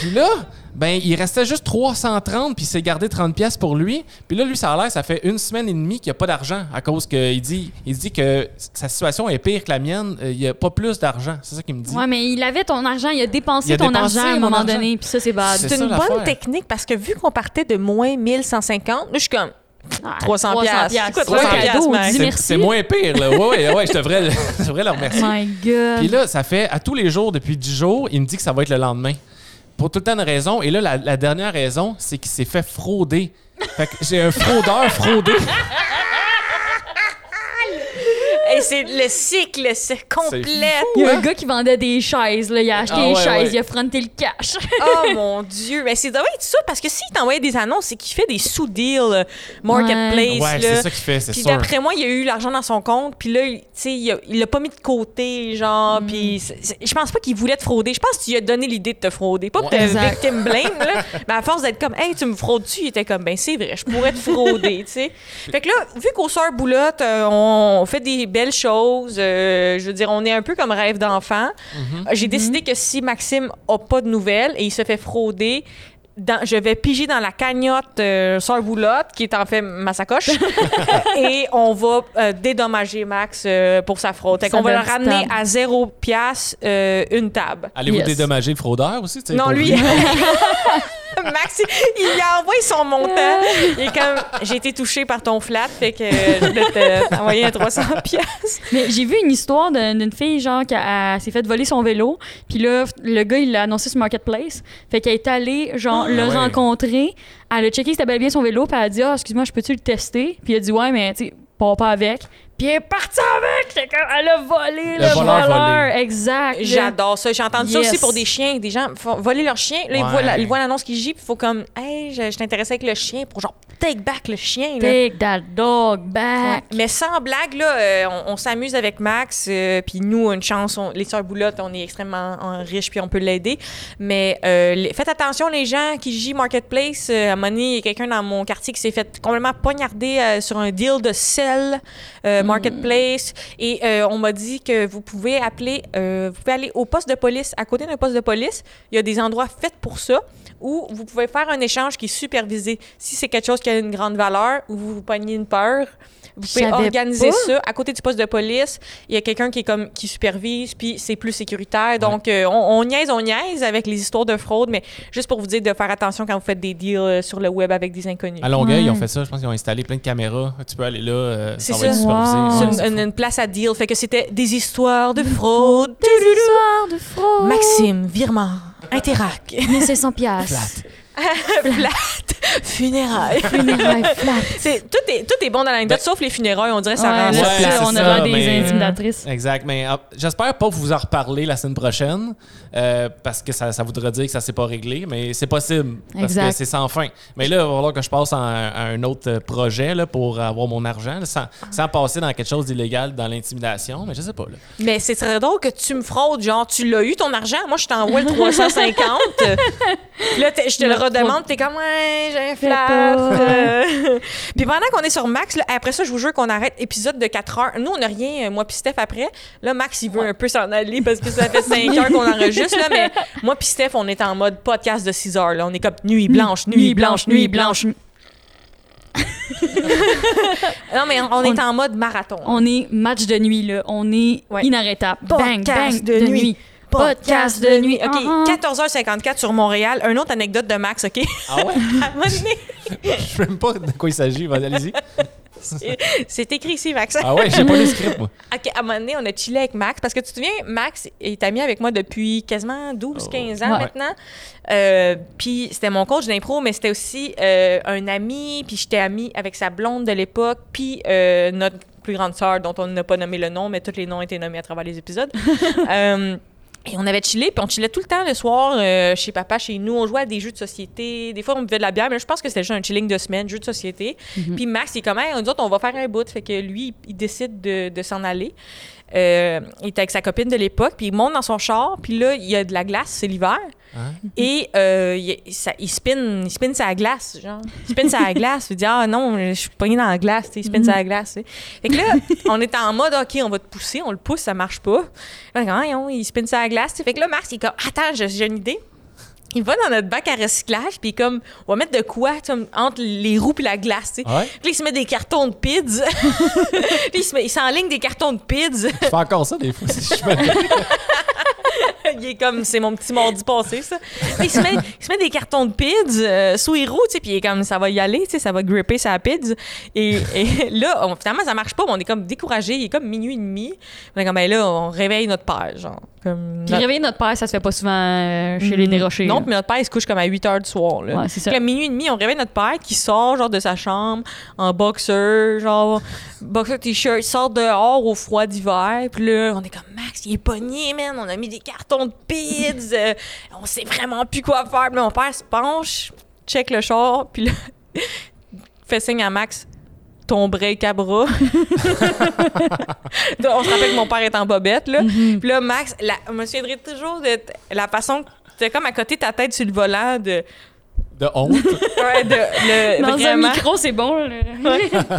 Puis là, ben, il restait juste 330, puis il s'est gardé 30 pièces pour lui. Puis là, lui, ça a l'air, ça fait une semaine et demie qu'il n'y a pas d'argent à cause qu'il dit, il dit que sa situation est pire que la mienne. Euh, Il n'y a pas plus d'argent. C'est ça qu'il me dit. Ouais, mais il avait ton argent, il a dépensé Il a ton dépensé argent à un moment argent. donné, puis ça, c'est bad. C'est une bonne technique parce que vu qu'on partait de moins 1150, là, je suis comme, Ah, 300 piastres. C'est quoi, C'est un 300 cadeau, piastres, Max? dis C'est- merci. C'est moins pire, là. Ouais, ouais, ouais, je devrais, le- je devrais le remercier. My God. Puis là, ça fait à tous les jours, depuis 10 jours, il me dit que ça va être le lendemain. Pour tout le temps de raison. Et là, la, la dernière raison, c'est qu'il s'est fait frauder. Fait que j'ai un fraudeur fraudé. C'est le cycle, c'est complet. il y a un gars qui vendait des chaises, là. Il a acheté Ah des ouais, chaises, ouais. il a fronté le cash. Oh mon Dieu, mais c'est doit être ça parce que s'il t'envoyait des annonces, c'est qu'il fait des sous-deals euh, marketplace Ouais, là. c'est ça qu'il fait, c'est Puis d'après moi, il a eu l'argent dans son compte, puis là, il- tu sais, il a- l'a pas mis de côté, Mm. genre, puis c'est- c'est- je pense pas qu'il voulait te frauder. Je pense que tu lui as donné l'idée de te frauder, pas pour Ouais. te Exact. victim blame, là, mais à force d'être comme, hey, tu me fraudes-tu, il était comme, ben c'est vrai, je pourrais te frauder, tu sais. Fait que là, vu qu'au Sœurs Boulotte, euh, on fait des belles choses, euh, je veux dire, on est un peu comme rêve d'enfant. Mm-hmm. J'ai décidé que si Maxime a pas de nouvelles et il se fait frauder, dans- je vais piger dans la cagnotte euh, Sœur Boulotte, qui est en fait ma sacoche, et on va euh, dédommager Max euh, pour sa fraude. Fait qu'on va le ramener à zéro piastre euh, une table. Allez-vous Yes. dédommager le fraudeur aussi? Non, lui, Max, il lui a envoyé son montant. Il est comme, j'ai été touché par ton flat, fait que euh, je vais te- t'envoyer un 300 piastres. Mais j'ai vu une histoire d'un- d'une fille, genre, qui s'est fait voler son vélo. Puis là, le gars, il l'a annoncé sur Marketplace. Fait qu'elle est allée, genre, le ouais. rencontrer. Elle a checké si c'était bel et bien son vélo. Puis elle a dit, ah, excuse-moi, je peux-tu le tester? Puis il a dit, ouais, mais, tu sais, pars pas avec. Puis elle est partie avec! Comme, elle a volé le, Le voleur voleur. volé. Exact. J'adore ça. J'ai entendu ça Yes. aussi pour des chiens. Des gens font voler leur chien. Là, ils, Ouais. voient la- ils voient l'annonce qui gît, puis il faut comme, hey, je, je t'intéressais avec le chien pour genre take back le chien. là. Take that dog back. Mais sans blague, là, euh, on, on s'amuse avec Max, euh, puis nous, une chance, on- les sœurs Boulotte, on est extrêmement riches, puis on peut l'aider. Mais euh, les- faites attention, les gens qui gît Marketplace. Euh, à un moment donné, il y a quelqu'un dans mon quartier qui s'est fait complètement poignarder euh, sur un deal de sel euh, Marketplace. Et euh, on m'a dit que vous pouvez appeler, euh, vous pouvez aller au poste de police, à côté d'un poste de police. Il y a des endroits faits pour ça où vous pouvez faire un échange qui est supervisé. Si c'est quelque chose qui a une grande valeur ou vous vous pognez une peur, vous pouvez organiser pas. ça à côté du poste de police. Il y a quelqu'un qui est comme qui supervise, puis c'est plus sécuritaire. Donc euh, on, on niaise, on niaise avec les histoires de fraude, mais juste pour vous dire de faire attention quand vous faites des deals euh, sur le web avec des inconnus. À Longueuil, Ouais. ils ont fait ça. Je pense qu'ils ont installé plein de caméras. Tu peux aller là. euh, C'est ça. Wow. C'est une place à deal. Fait que c'était des histoires de fraude. Des histoires de fraude. Maxime, virement, Interac. 1500 piastres. Plate. Funérailles. Funérailles flat. Tout, est, tout est bon dans l'anecdote, Ben- sauf les funérailles. On dirait que ça Ouais, rend ça ça, on a des mais- intimidatrices. Exact, mais euh, j'espère pas vous en reparler la semaine prochaine euh, parce que ça, ça voudrait dire que ça s'est pas réglé, mais c'est possible parce Exact. que c'est sans fin. Mais là, il va falloir que je passe à un, à un autre euh, projet là, pour avoir mon argent là, sans, sans passer dans quelque chose d'illégal dans l'intimidation, mais je sais pas. Là. Mais c'est très drôle que tu me fraudes, genre, tu l'as eu ton argent, moi je t'envoie le 350. Puis là, je te le Le redemande, t'es comme, ouais, flat. pas. euh. Puis pendant qu'on est sur Max, là, après ça, je vous jure qu'on arrête épisode de 4 heures. Nous, on n'a rien, euh, moi puis Steph après. Là, Max, il veut un peu s'en aller parce que ça fait 5 heures qu'on enregistre, là, mais moi puis Steph, on est en mode podcast de 6 heures, là. On est comme nuit blanche, nuit, blanche, nuit blanche. Non, mais on, on est en mode marathon. On est match de nuit, là. On est Ouais. inarrêtable. Bang, Podcast bang, de nuit. Podcast de nuit. OK, Ah, ah. 14h54 sur Montréal. Une autre anecdote de Max, OK? Ah ouais? À un moment donné, je sais même pas de quoi il s'agit. Vas-y, Allez-y. C'est écrit ici, Max. Ah ouais, j'ai pas le script, moi. OK, à un moment donné, on a chillé avec Max. Parce que tu te souviens, Max est ami avec moi depuis quasiment 12-15 ans Ouais. maintenant. Euh, puis c'était mon coach d'impro, mais c'était aussi euh, un ami. Puis j'étais amie avec sa blonde de l'époque. Puis euh, notre plus grande sœur, dont on n'a pas nommé le nom, mais tous les noms ont été nommés à travers les épisodes. Et on avait chillé, puis on chillait tout le temps le soir euh, chez papa, chez nous. On jouait à des jeux de société. Des fois, on buvait de la bière, mais là, je pense que c'était juste un chilling de semaine, jeux de société. Puis Max, il est comme, hey, nous autres, on va faire un bout. Fait que lui, il décide de, de s'en aller. Euh, il était avec sa copine de l'époque, puis il monte dans son char, puis là, il y a de la glace, c'est l'hiver. Et euh, il, ça- il spin, il spin sa glace, genre. Il spin sa glace. Il dit Ah non, je suis pogné dans la glace. tu sais, Il spin sa glace. tu sais. Fait que là, on est en mode OK, on va te pousser. On le pousse, ça marche pas. Là, on Ah, non, il spin sa glace. Fait que là, Mars, il est comme Attends, j'ai une idée. Il va dans notre bac à recyclage, puis comme, on va mettre de quoi entre les roues puis la glace. tu sais. Ouais. Puis là, il se met des cartons de pids. puis il se met- il s'enligne des cartons de pids. Je fais encore ça des fois. si je me- il est comme, c'est mon petit mardi passé, ça. Il, se met, il se met des cartons de PIDS euh, sous les roues, tu sais, puis il est comme, ça va y aller, tu sais, ça va gripper sa PIDS. Et, et là, on- finalement, ça marche pas, mais on est comme découragé. Il est comme minuit et demi. On est comme, ben là, on réveille notre père, genre. Comme, Puis notre- réveiller notre père, ça se fait pas souvent euh, chez les dérochés. non, puis notre père, il se couche comme à 8 heures du soir. Là. Ouais, c'est ça. Puis à minuit et demi, on réveille notre père qui sort genre de sa chambre en boxer, genre boxer t-shirt, il sort dehors au froid d'hiver. Puis là, on est comme Max, il est pogné, man. On a mis des cartons de pids. euh, on sait vraiment plus quoi faire. Puis là, mon père se penche, check le char, puis là, fait signe à Max. Ton break à bras. Donc, on se rappelle que mon père est en bobette, là. Puis là, Max, la, je me souviendrai toujours de la façon que c'était comme à côté de ta tête sur le volant de. De honte? Ouais, de. Le, Dans vraiment. un micro, c'est bon. là.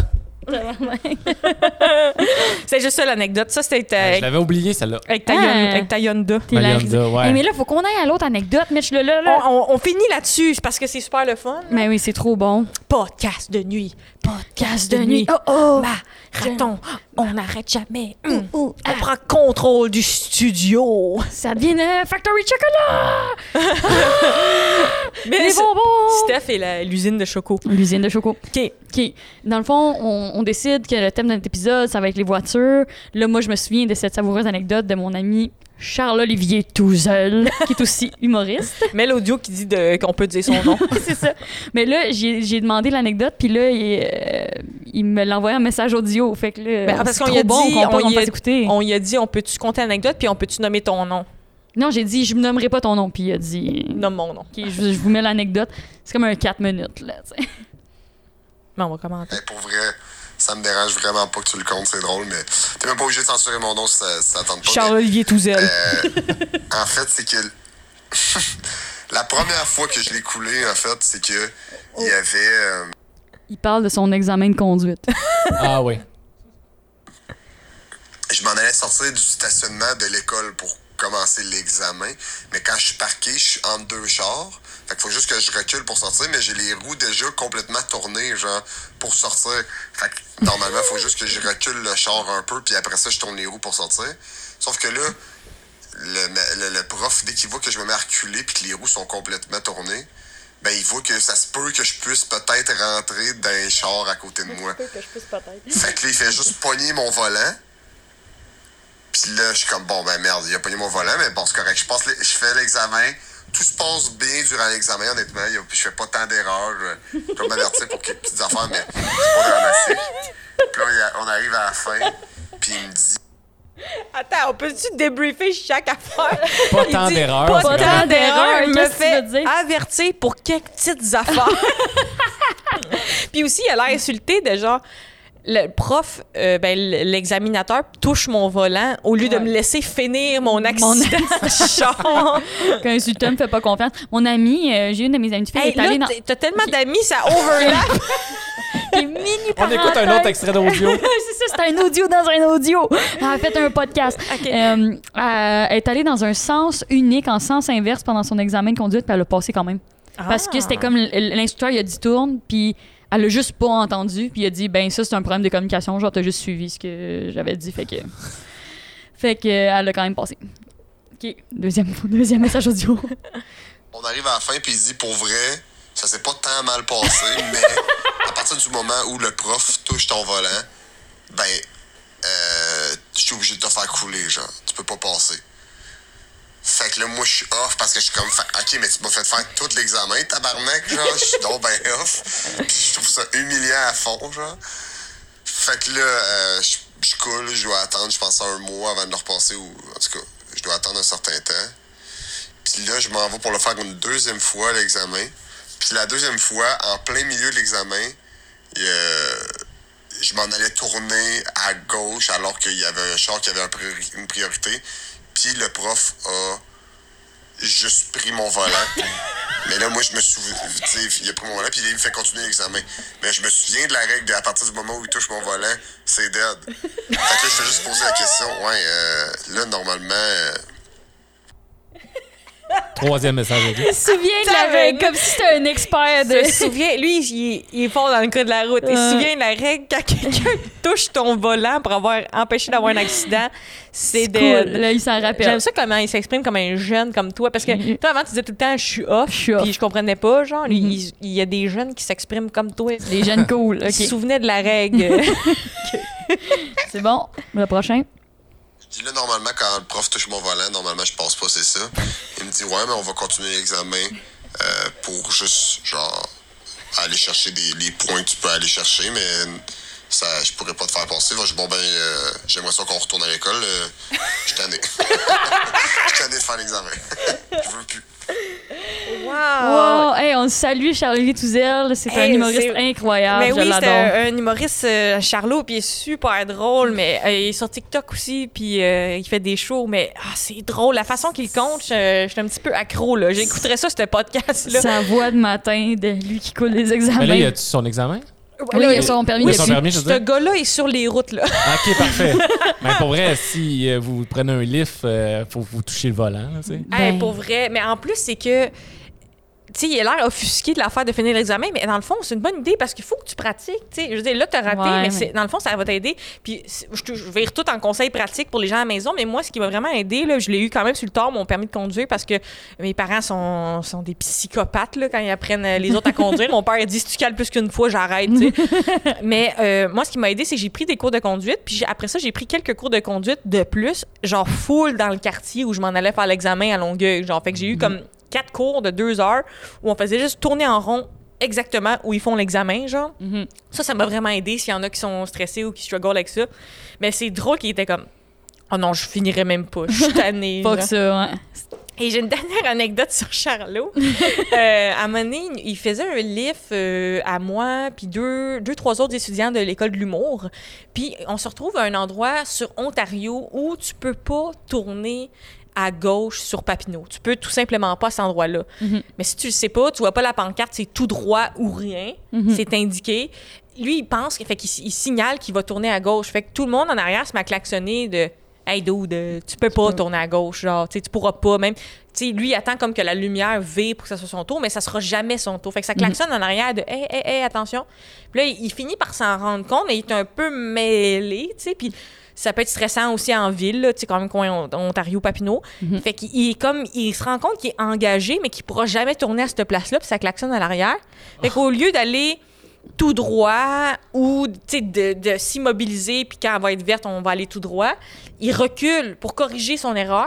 C'est juste ça l'anecdote. Ça, c'était Je l'avais oublié, celle-là. avec ta, Ah. Yon- avec ta Yonda. Ouais. Eh, mais là, faut qu'on aille à l'autre anecdote, Mitch. Là, là, On, là. on- on finit là-dessus parce que c'est super le fun. Mais oui, c'est trop bon. Podcast de nuit. Podcast de nuit. Oh, oh. Marathon. On n'arrête jamais. Hum. On prend contrôle du studio. Ça devient euh, Factory Chocolat! Mais Les bonbons! Steph est la- l'usine de choco. L'usine de choco. OK. OK. Dans le fond, on, on décide que le thème de notre épisode, ça va être les voitures. Là, moi, je me souviens de cette savoureuse anecdote de mon ami Charles-Olivier Touzel, qui est aussi humoriste. Mets l'audio qui dit qu'on peut dire son nom. c'est ça. Mais là, j'ai demandé l'anecdote, puis là, il, euh, il me l'a envoyé un message audio. Fait que là, Ben, parce c'est qu'on y a bon dit, qu'on on on y a- écouter. On y a dit, on peut-tu compter l'anecdote, puis on peut-tu nommer ton nom? Non, j'ai dit, je me nommerai pas ton nom, puis il a dit... Nomme mon nom. OK, je, je vous mets l'anecdote. C'est comme un 4 minutes, là, tu sais. Mais on va commenter. Hey, pour vrai, ça me dérange vraiment pas que tu le comptes, c'est drôle, mais t'es même pas obligé de censurer mon nom si ça, ça tente pas. Charles-Olivier Touzel. euh, en fait, c'est que la première fois que je l'ai coulé, en fait, c'est que il y avait. euh, Il parle de son examen de conduite. Ah oui. je m'en allais sortir du stationnement de l'école pour commencer l'examen, mais quand je suis parqué, je suis entre deux chars. Fait qu'il faut juste que je recule pour sortir, mais j'ai les roues déjà complètement tournées, genre, pour sortir. Fait que normalement, il faut juste que je recule le char un peu, puis après ça, je tourne les roues pour sortir. Sauf que là, le, le- le prof, dès qu'il voit que je me mets à reculer puis que les roues sont complètement tournées, ben il voit que ça se peut que je puisse peut-être rentrer dans un char à côté de moi. Fait que là, il fait juste pogner mon volant. Puis là, je suis comme, bon, ben merde, il a pogné mon volant, mais bon, c'est correct. Je, passe les- je fais l'examen, tout se passe bien durant l'examen, honnêtement. Il y a- Je fais pas tant d'erreurs. Je je peux m'avertir pour quelques petites affaires, mais c'est pas dramatique. Puis là, il on arrive à la fin, puis il me dit Attends, on peut-tu débriefer chaque affaire? Pas Il tant d'erreurs, Pas tant d'erreurs. me que tu fait dire? avertir pour quelques petites affaires. Puis aussi, il a l'air insulté de genre. Le prof, euh, ben, l'examinateur touche mon volant au lieu de me laisser finir mon accident. Genre. Qu'un insultant me fait pas confiance. Mon ami, euh, j'ai une de mes amies de filles, Hey, elle est allée là, dans. t'as- tellement d'amis, ça overlap. Mini On écoute un autre extrait d'audio. c'est ça, c'est un audio dans un audio. Elle a fait un podcast. Euh, elle est allée dans un sens unique, en sens inverse pendant son examen de conduite, puis elle a passé quand même. Parce que c'était comme l'instructeur, il a dit tourne, puis elle a juste pas entendu, puis il a dit ben ça c'est un problème de communication, genre t'as juste suivi ce que j'avais dit, fait que fait que elle a quand même passé. Ok, deuxième deuxième message audio. On arrive à la fin, puis il dit pour vrai, ça s'est pas tant mal passé, mais à partir du moment où le prof touche ton volant, ben, euh, je suis obligé de te faire couler, genre. Tu peux pas passer. Fait que là, moi, je suis off parce que je suis comme, ok, mais tu m'as fait faire tout l'examen, tabarnak, genre. Je suis donc ben off. Puis je trouve ça humiliant à fond, genre. Fait que là, euh, je, je coule, je dois attendre, je pense, un mois avant de le repasser, ou en tout cas, je dois attendre un certain temps. Puis là, je m'en vais pour le faire une deuxième fois, l'examen. Puis la deuxième fois, en plein milieu de l'examen, a- je m'en allais tourner à gauche alors qu'il y avait un char qui avait une priorité. Puis le prof a juste pris mon volant. Mais là, moi, je me souviens, il a pris mon volant, puis il me fait continuer l'examen. Mais je me souviens de la règle de, à partir du moment où il touche mon volant, c'est dead. Fait que là, je fais juste poser la question, ouais, euh, là, normalement, euh, Troisième message audio. Il se souvient de la règle, comme si c'était un expert de. Il se souvient, lui, il, est- il est fort dans le cas de la route. Il se souvient de la règle quand quelqu'un touche ton volant pour avoir empêché d'avoir un accident, c'est Cool. dead. Là, il s'en rappelle. J'aime ça comment il s'exprime comme un jeune comme toi parce que Mhm. toi avant tu disais tout le temps je suis off, Je suis off. puis je comprenais pas genre lui, Mhm. il, il y a des jeunes qui s'expriment comme toi. Les jeunes cool. Il se OK. souvenait de la règle. C'est bon. Le prochain. Dis là, normalement, quand le prof touche mon volant, normalement, je passe pas, c'est ça. Il me dit, ouais, mais on va continuer l'examen euh, pour juste, genre, aller chercher des, les points que tu peux aller chercher, mais ça, je pourrais pas te faire passer. Je dis, bon, ben, euh, j'aimerais ça qu'on retourne à l'école. euh, je suis tanné. Je suis tanné de faire l'examen. je veux plus. Wow. Hey, on salue Charlie Touzel. C'est un humoriste c'est- incroyable. mais je oui, c'est l'adore. un, un humoriste euh, Charlot puis il est super drôle mais euh, il est sur TikTok aussi puis euh, il fait des shows mais ah, c'est drôle la façon qu'il compte, je je suis un petit peu accro là. J'écouterais ça ce podcast là. Sa voix de matin de lui qui coule les examens. Mais là, il a son examen? Oui, il a son permis. Oui, il a son permis, veux Ce gars-là est sur les routes là. Ok, parfait. Mais pour vrai, si euh, vous prenez un lift, euh, faut vous toucher le volant. là, tu sais. Hey, Ben. pour vrai. Mais en plus, c'est que. Sais, il a l'air offusqué de l'affaire de finir l'examen, mais dans le fond, c'est une bonne idée parce qu'il faut que tu pratiques. Tu sais, je veux dire, là, tu as raté, Ouais, mais, dans le fond, ça va t'aider. Puis, je, je vais tout en conseil pratique pour les gens à la maison, mais moi, ce qui m'a vraiment aidé, là, je l'ai eu quand même sur le tard, mon permis de conduire, parce que mes parents sont, sont des psychopathes là, quand ils apprennent euh, les autres à conduire. mon père a dit si tu cales plus qu'une fois, j'arrête. mais euh, moi, ce qui m'a aidé, c'est que j'ai pris des cours de conduite, puis après ça, j'ai pris quelques cours de conduite de plus, genre full dans le quartier où je m'en allais faire l'examen à Longueuil. Genre, fait que j'ai eu comme quatre cours de deux heures où on faisait juste tourner en rond exactement où ils font l'examen, genre. Mhm. Ça, ça m'a vraiment aidé s'il y en a qui sont stressés ou qui struggle avec ça. Mais c'est drôle qu'il était comme Oh non, je finirais même pas. Je suis tannée. Pas que ça, ouais. Et j'ai une dernière anecdote sur Charlot. euh, à un moment donné, il faisait un livre euh, à moi, puis deux, deux, trois autres étudiants de l'école de l'humour. Puis on se retrouve à un endroit sur Ontario où tu peux pas tourner à gauche sur Papineau. Tu peux tout simplement pas à cet endroit-là. Mhm. Mais si tu le sais pas, tu vois pas la pancarte, c'est tout droit ou rien. Mhm. C'est indiqué. Lui, il pense, fait qu'il il signale qu'il va tourner à gauche. Fait que tout le monde en arrière se m'a klaxonné de Hey dude, tu peux pas tourner à gauche, genre, tu pourras pas même. Sais, lui, il attend comme que la lumière vire pour que ça soit son tour, mais ça sera jamais son tour. Fait que ça klaxonne en arrière de Hey, hey, hey, attention. Puis là, il, il finit par s'en rendre compte, mais il est un peu mêlé, tu sais, puis ça peut être stressant aussi en ville, tu sais, quand même, coin Ont- Ontario-Papineau. Fait qu'il il est comme, il se rend compte qu'il est engagé, mais qu'il pourra jamais tourner à cette place-là, puis ça klaxonne à l'arrière. Fait qu'au lieu d'aller tout droit ou de, de s'immobiliser, puis quand elle va être verte, on va aller tout droit. Il recule pour corriger son erreur.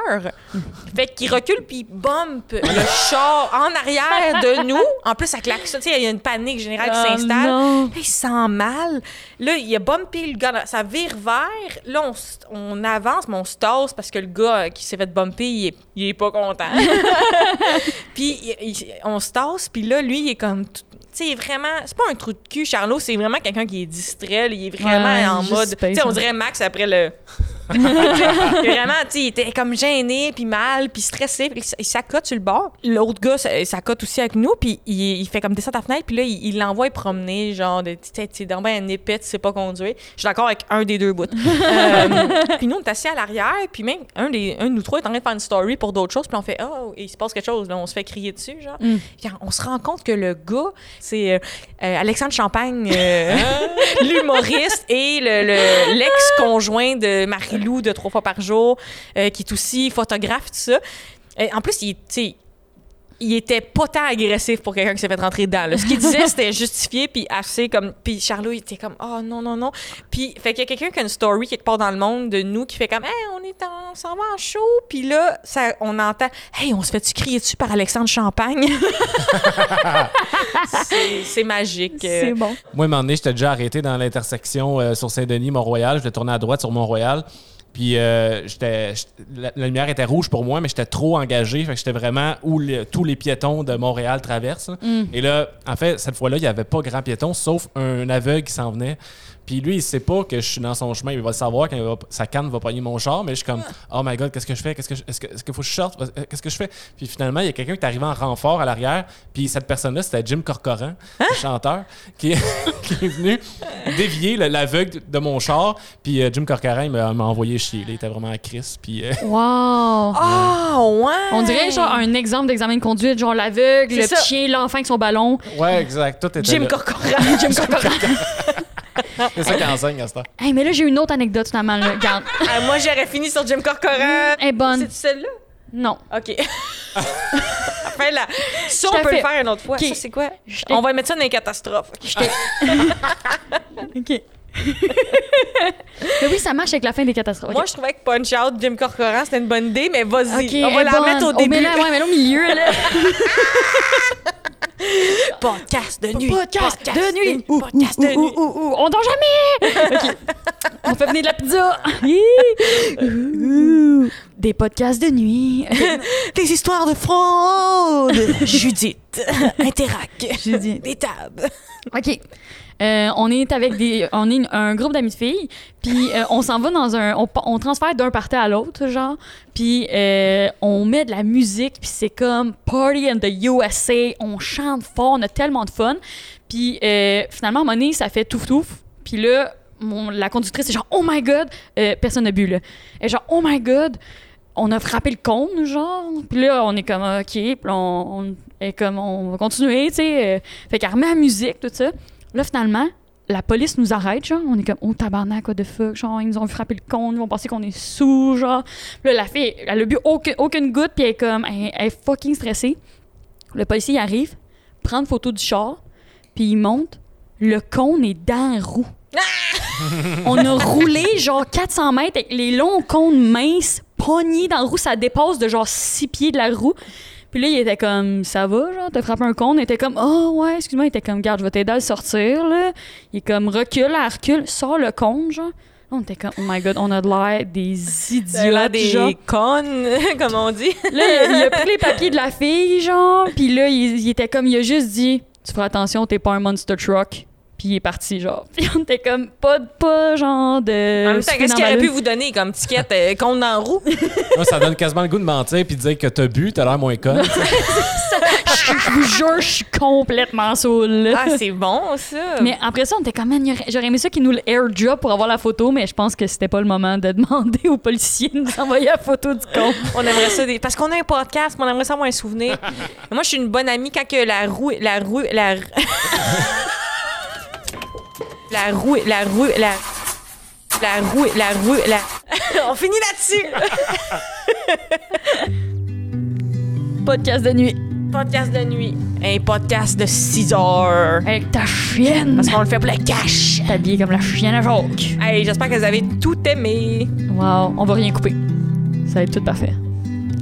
Fait qu'il recule, puis il bump le char en arrière de nous. En plus, ça claque ça. Tu sais, il y a une panique générale qui Oh s'installe. il se sent mal. Là, il a bumpé le gars. Ça vire vert. Là, on, on avance, mais on se tasse parce que le gars qui s'est fait bumper, il est, il est pas content. puis on se tasse, puis là, lui, il est comme. Sais, vraiment. C'est pas un trou de cul, Charlot, c'est vraiment quelqu'un qui est distrait. là. Il est vraiment Ouais, en mode. Tu sais, on hein. dirait Max après le. Vraiment, tu il était comme gêné, puis mal, puis stressé. puis il s'accote sur le bord. L'autre gars s'accote aussi avec nous, puis il, il fait comme descendre ta fenêtre, puis là, il l'envoie promener, genre, de, tu sais, t'es dans ben un épais, tu sais pas conduire. Je suis d'accord avec un des deux bouts. Euh, puis nous, on est assis à l'arrière, puis même un, des, un de nous trois est en train de faire une story pour d'autres choses, puis on fait, oh, il se passe quelque chose, là, on se fait crier dessus, genre. Mm. Puis on se rend compte que le gars, c'est euh, euh, Alexandre Champagne, euh, l'humoriste, et le- le- l'ex-conjoint de Marie-Lou de Trois fois par jour, euh, qui est aussi photographe, tout ça. Euh, en plus, il, il était pas tant agressif pour quelqu'un qui s'est fait rentrer dedans. là. Ce qu'il disait, c'était justifié, puis assez comme... Puis Charlot, il était comme « Oh non, non, non ». Puis, fait qu'il y a quelqu'un qui a une story quelque part dans le monde de nous qui fait comme « Hey, on est en... on s'en va en show ». Puis là, ça, on entend « Hey, on se fait-tu crier dessus par Alexandre Champagne? » C'est- magique. C'est bon. Moi, à un moment donné, j'étais déjà arrêté dans l'intersection euh, sur Saint-Denis, Mont-Royal. Je vais tourner à droite sur Mont-Royal. Puis euh, j'étais, la, la lumière était rouge pour moi, mais j'étais trop engagé. Fait que j'étais vraiment où le- tous les piétons de Montréal traversent. là. Et là, en fait, cette fois-là, il n'y avait pas grand piéton, sauf un aveugle qui s'en venait. Puis lui, il sait pas que je suis dans son chemin. Il va le savoir quand il va- sa canne va pogner mon char. Mais je suis comme, oh my god, qu'est-ce que je fais? Qu'est-ce que je- est-ce, que, est-ce qu'il faut que je sorte? Qu'est-ce que je fais? Puis finalement, il y a quelqu'un qui est arrivé en renfort à l'arrière. Puis cette personne-là, c'était Jim Corcoran, le chanteur, qui, qui est venu dévier le- l'aveugle de mon char. Puis euh, Jim Corcoran, il m'a, m'a envoyé chier. là. Il était vraiment à Chris. Puis euh, Wow. Ah, ouais! On dirait genre un exemple d'examen de conduite, genre l'aveugle, C'est le chien, l'enfant avec son ballon. ouais, exact. Tout était Jim là. Corcoran. Jim Corcoran. C'est ça qu'il enseigne à ce temps. Hey, mais là, j'ai une autre anecdote finalement. Là. Regarde. Ah, moi, j'aurais fini sur Jim Corcoran. Elle est bonne. C'est celle-là? Non. OK. Enfin, là, ça, on peut le faire une autre fois. OK. Ça, c'est quoi? On va mettre ça dans les catastrophes. OK. OK. mais oui, ça marche avec la fin des catastrophes. Moi, je trouvais que Punch Out, Jim Corcoran, c'était une bonne idée, mais vas-y. On va la mettre bonne. au On début. met la- ouais, mais là, au milieu, là. Podcast de nuit. Podcast de nuit. Podcast de Ouh, nuit. ouh, ouh, ouh, on dort jamais! On fait venir de la pizza. Des podcasts de nuit. Des histoires de fraude. Judith. Interac. Judith. Des tables. OK. Euh, on est avec des. On est un groupe d'amis de filles, puis euh, on s'en va dans un. On, transfère d'un party à l'autre, genre, puis euh, on met de la musique, puis c'est comme Party in the USA, on chante fort, on a tellement de fun. Puis finalement, à ça fait touf touf, puis là, la conductrice est genre, oh my god, personne n'a bu, là. Est genre, oh my god, on a frappé le cône, genre. Puis là, on est comme, OK. Puis on, est comme, on va continuer, tu sais. Fait qu'elle remet la musique, tout ça. Là, finalement, la police nous arrête, genre. On est comme, oh tabarnak, what the fuck? Genre, ils nous ont frappé le cône, ils vont penser qu'on est sous, genre. Puis là, la fille, elle a bu aucune, aucune goutte, puis elle est comme, elle, elle est fucking stressée. Le policier il arrive, prend une photo du char, puis il monte. Le cône est dans la roue. On a roulé genre 400 mètres avec les longs cônes minces pognés dans la roue. Ça dépasse de genre 6 pieds de la roue. Puis là, il était comme, ça va, genre, t'as frappé un cône. Il était comme, oh ouais, excuse-moi. Il était comme, garde, je vais t'aider à le sortir, là. Il est comme, recule, recule, sort le cône, genre. On était comme, oh my god, on a de l'air des idiots, genre. des connes, comme on dit. Là, il a pris les papiers de la fille, genre, puis là, il, il était comme, il a juste dit, tu feras attention, t'es pas un monster truck. Puis il est parti, genre. Puis on était comme, pas, pas genre de. En même temps, qu'est-ce qu'il aurait pu vous donner comme ticket euh, compte dans la roue? Moi, ça donne quasiment le goût de mentir puis de dire que t'as bu, t'as l'air moins con. Je vous jure, je suis complètement saoul. Ah, c'est bon, ça. Mais après ça, on était y aurait- j'aurais aimé ça qu'ils nous le airdrop pour avoir la photo, mais je pense que c'était pas le moment de demander aux policiers de nous envoyer la photo du con. On aimerait ça des... parce qu'on a un podcast, mais on aimerait ça avoir un souvenir. Moi, je suis une bonne amie quand que la roue la roue la la roue la roue la la roue la roue la On finit là-dessus. Podcast de nuit. podcast de nuit. Un podcast de 6 heures. Avec ta chienne. Parce qu'on le fait pour le cash. T'habillée comme la chienne à Jacques. Hey, j'espère que vous avez tout aimé. Wow, on va rien couper. Ça va être tout parfait.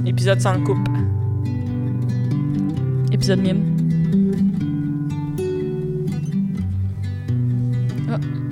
Épisode sans coupe. Épisode mime. Ah, correct.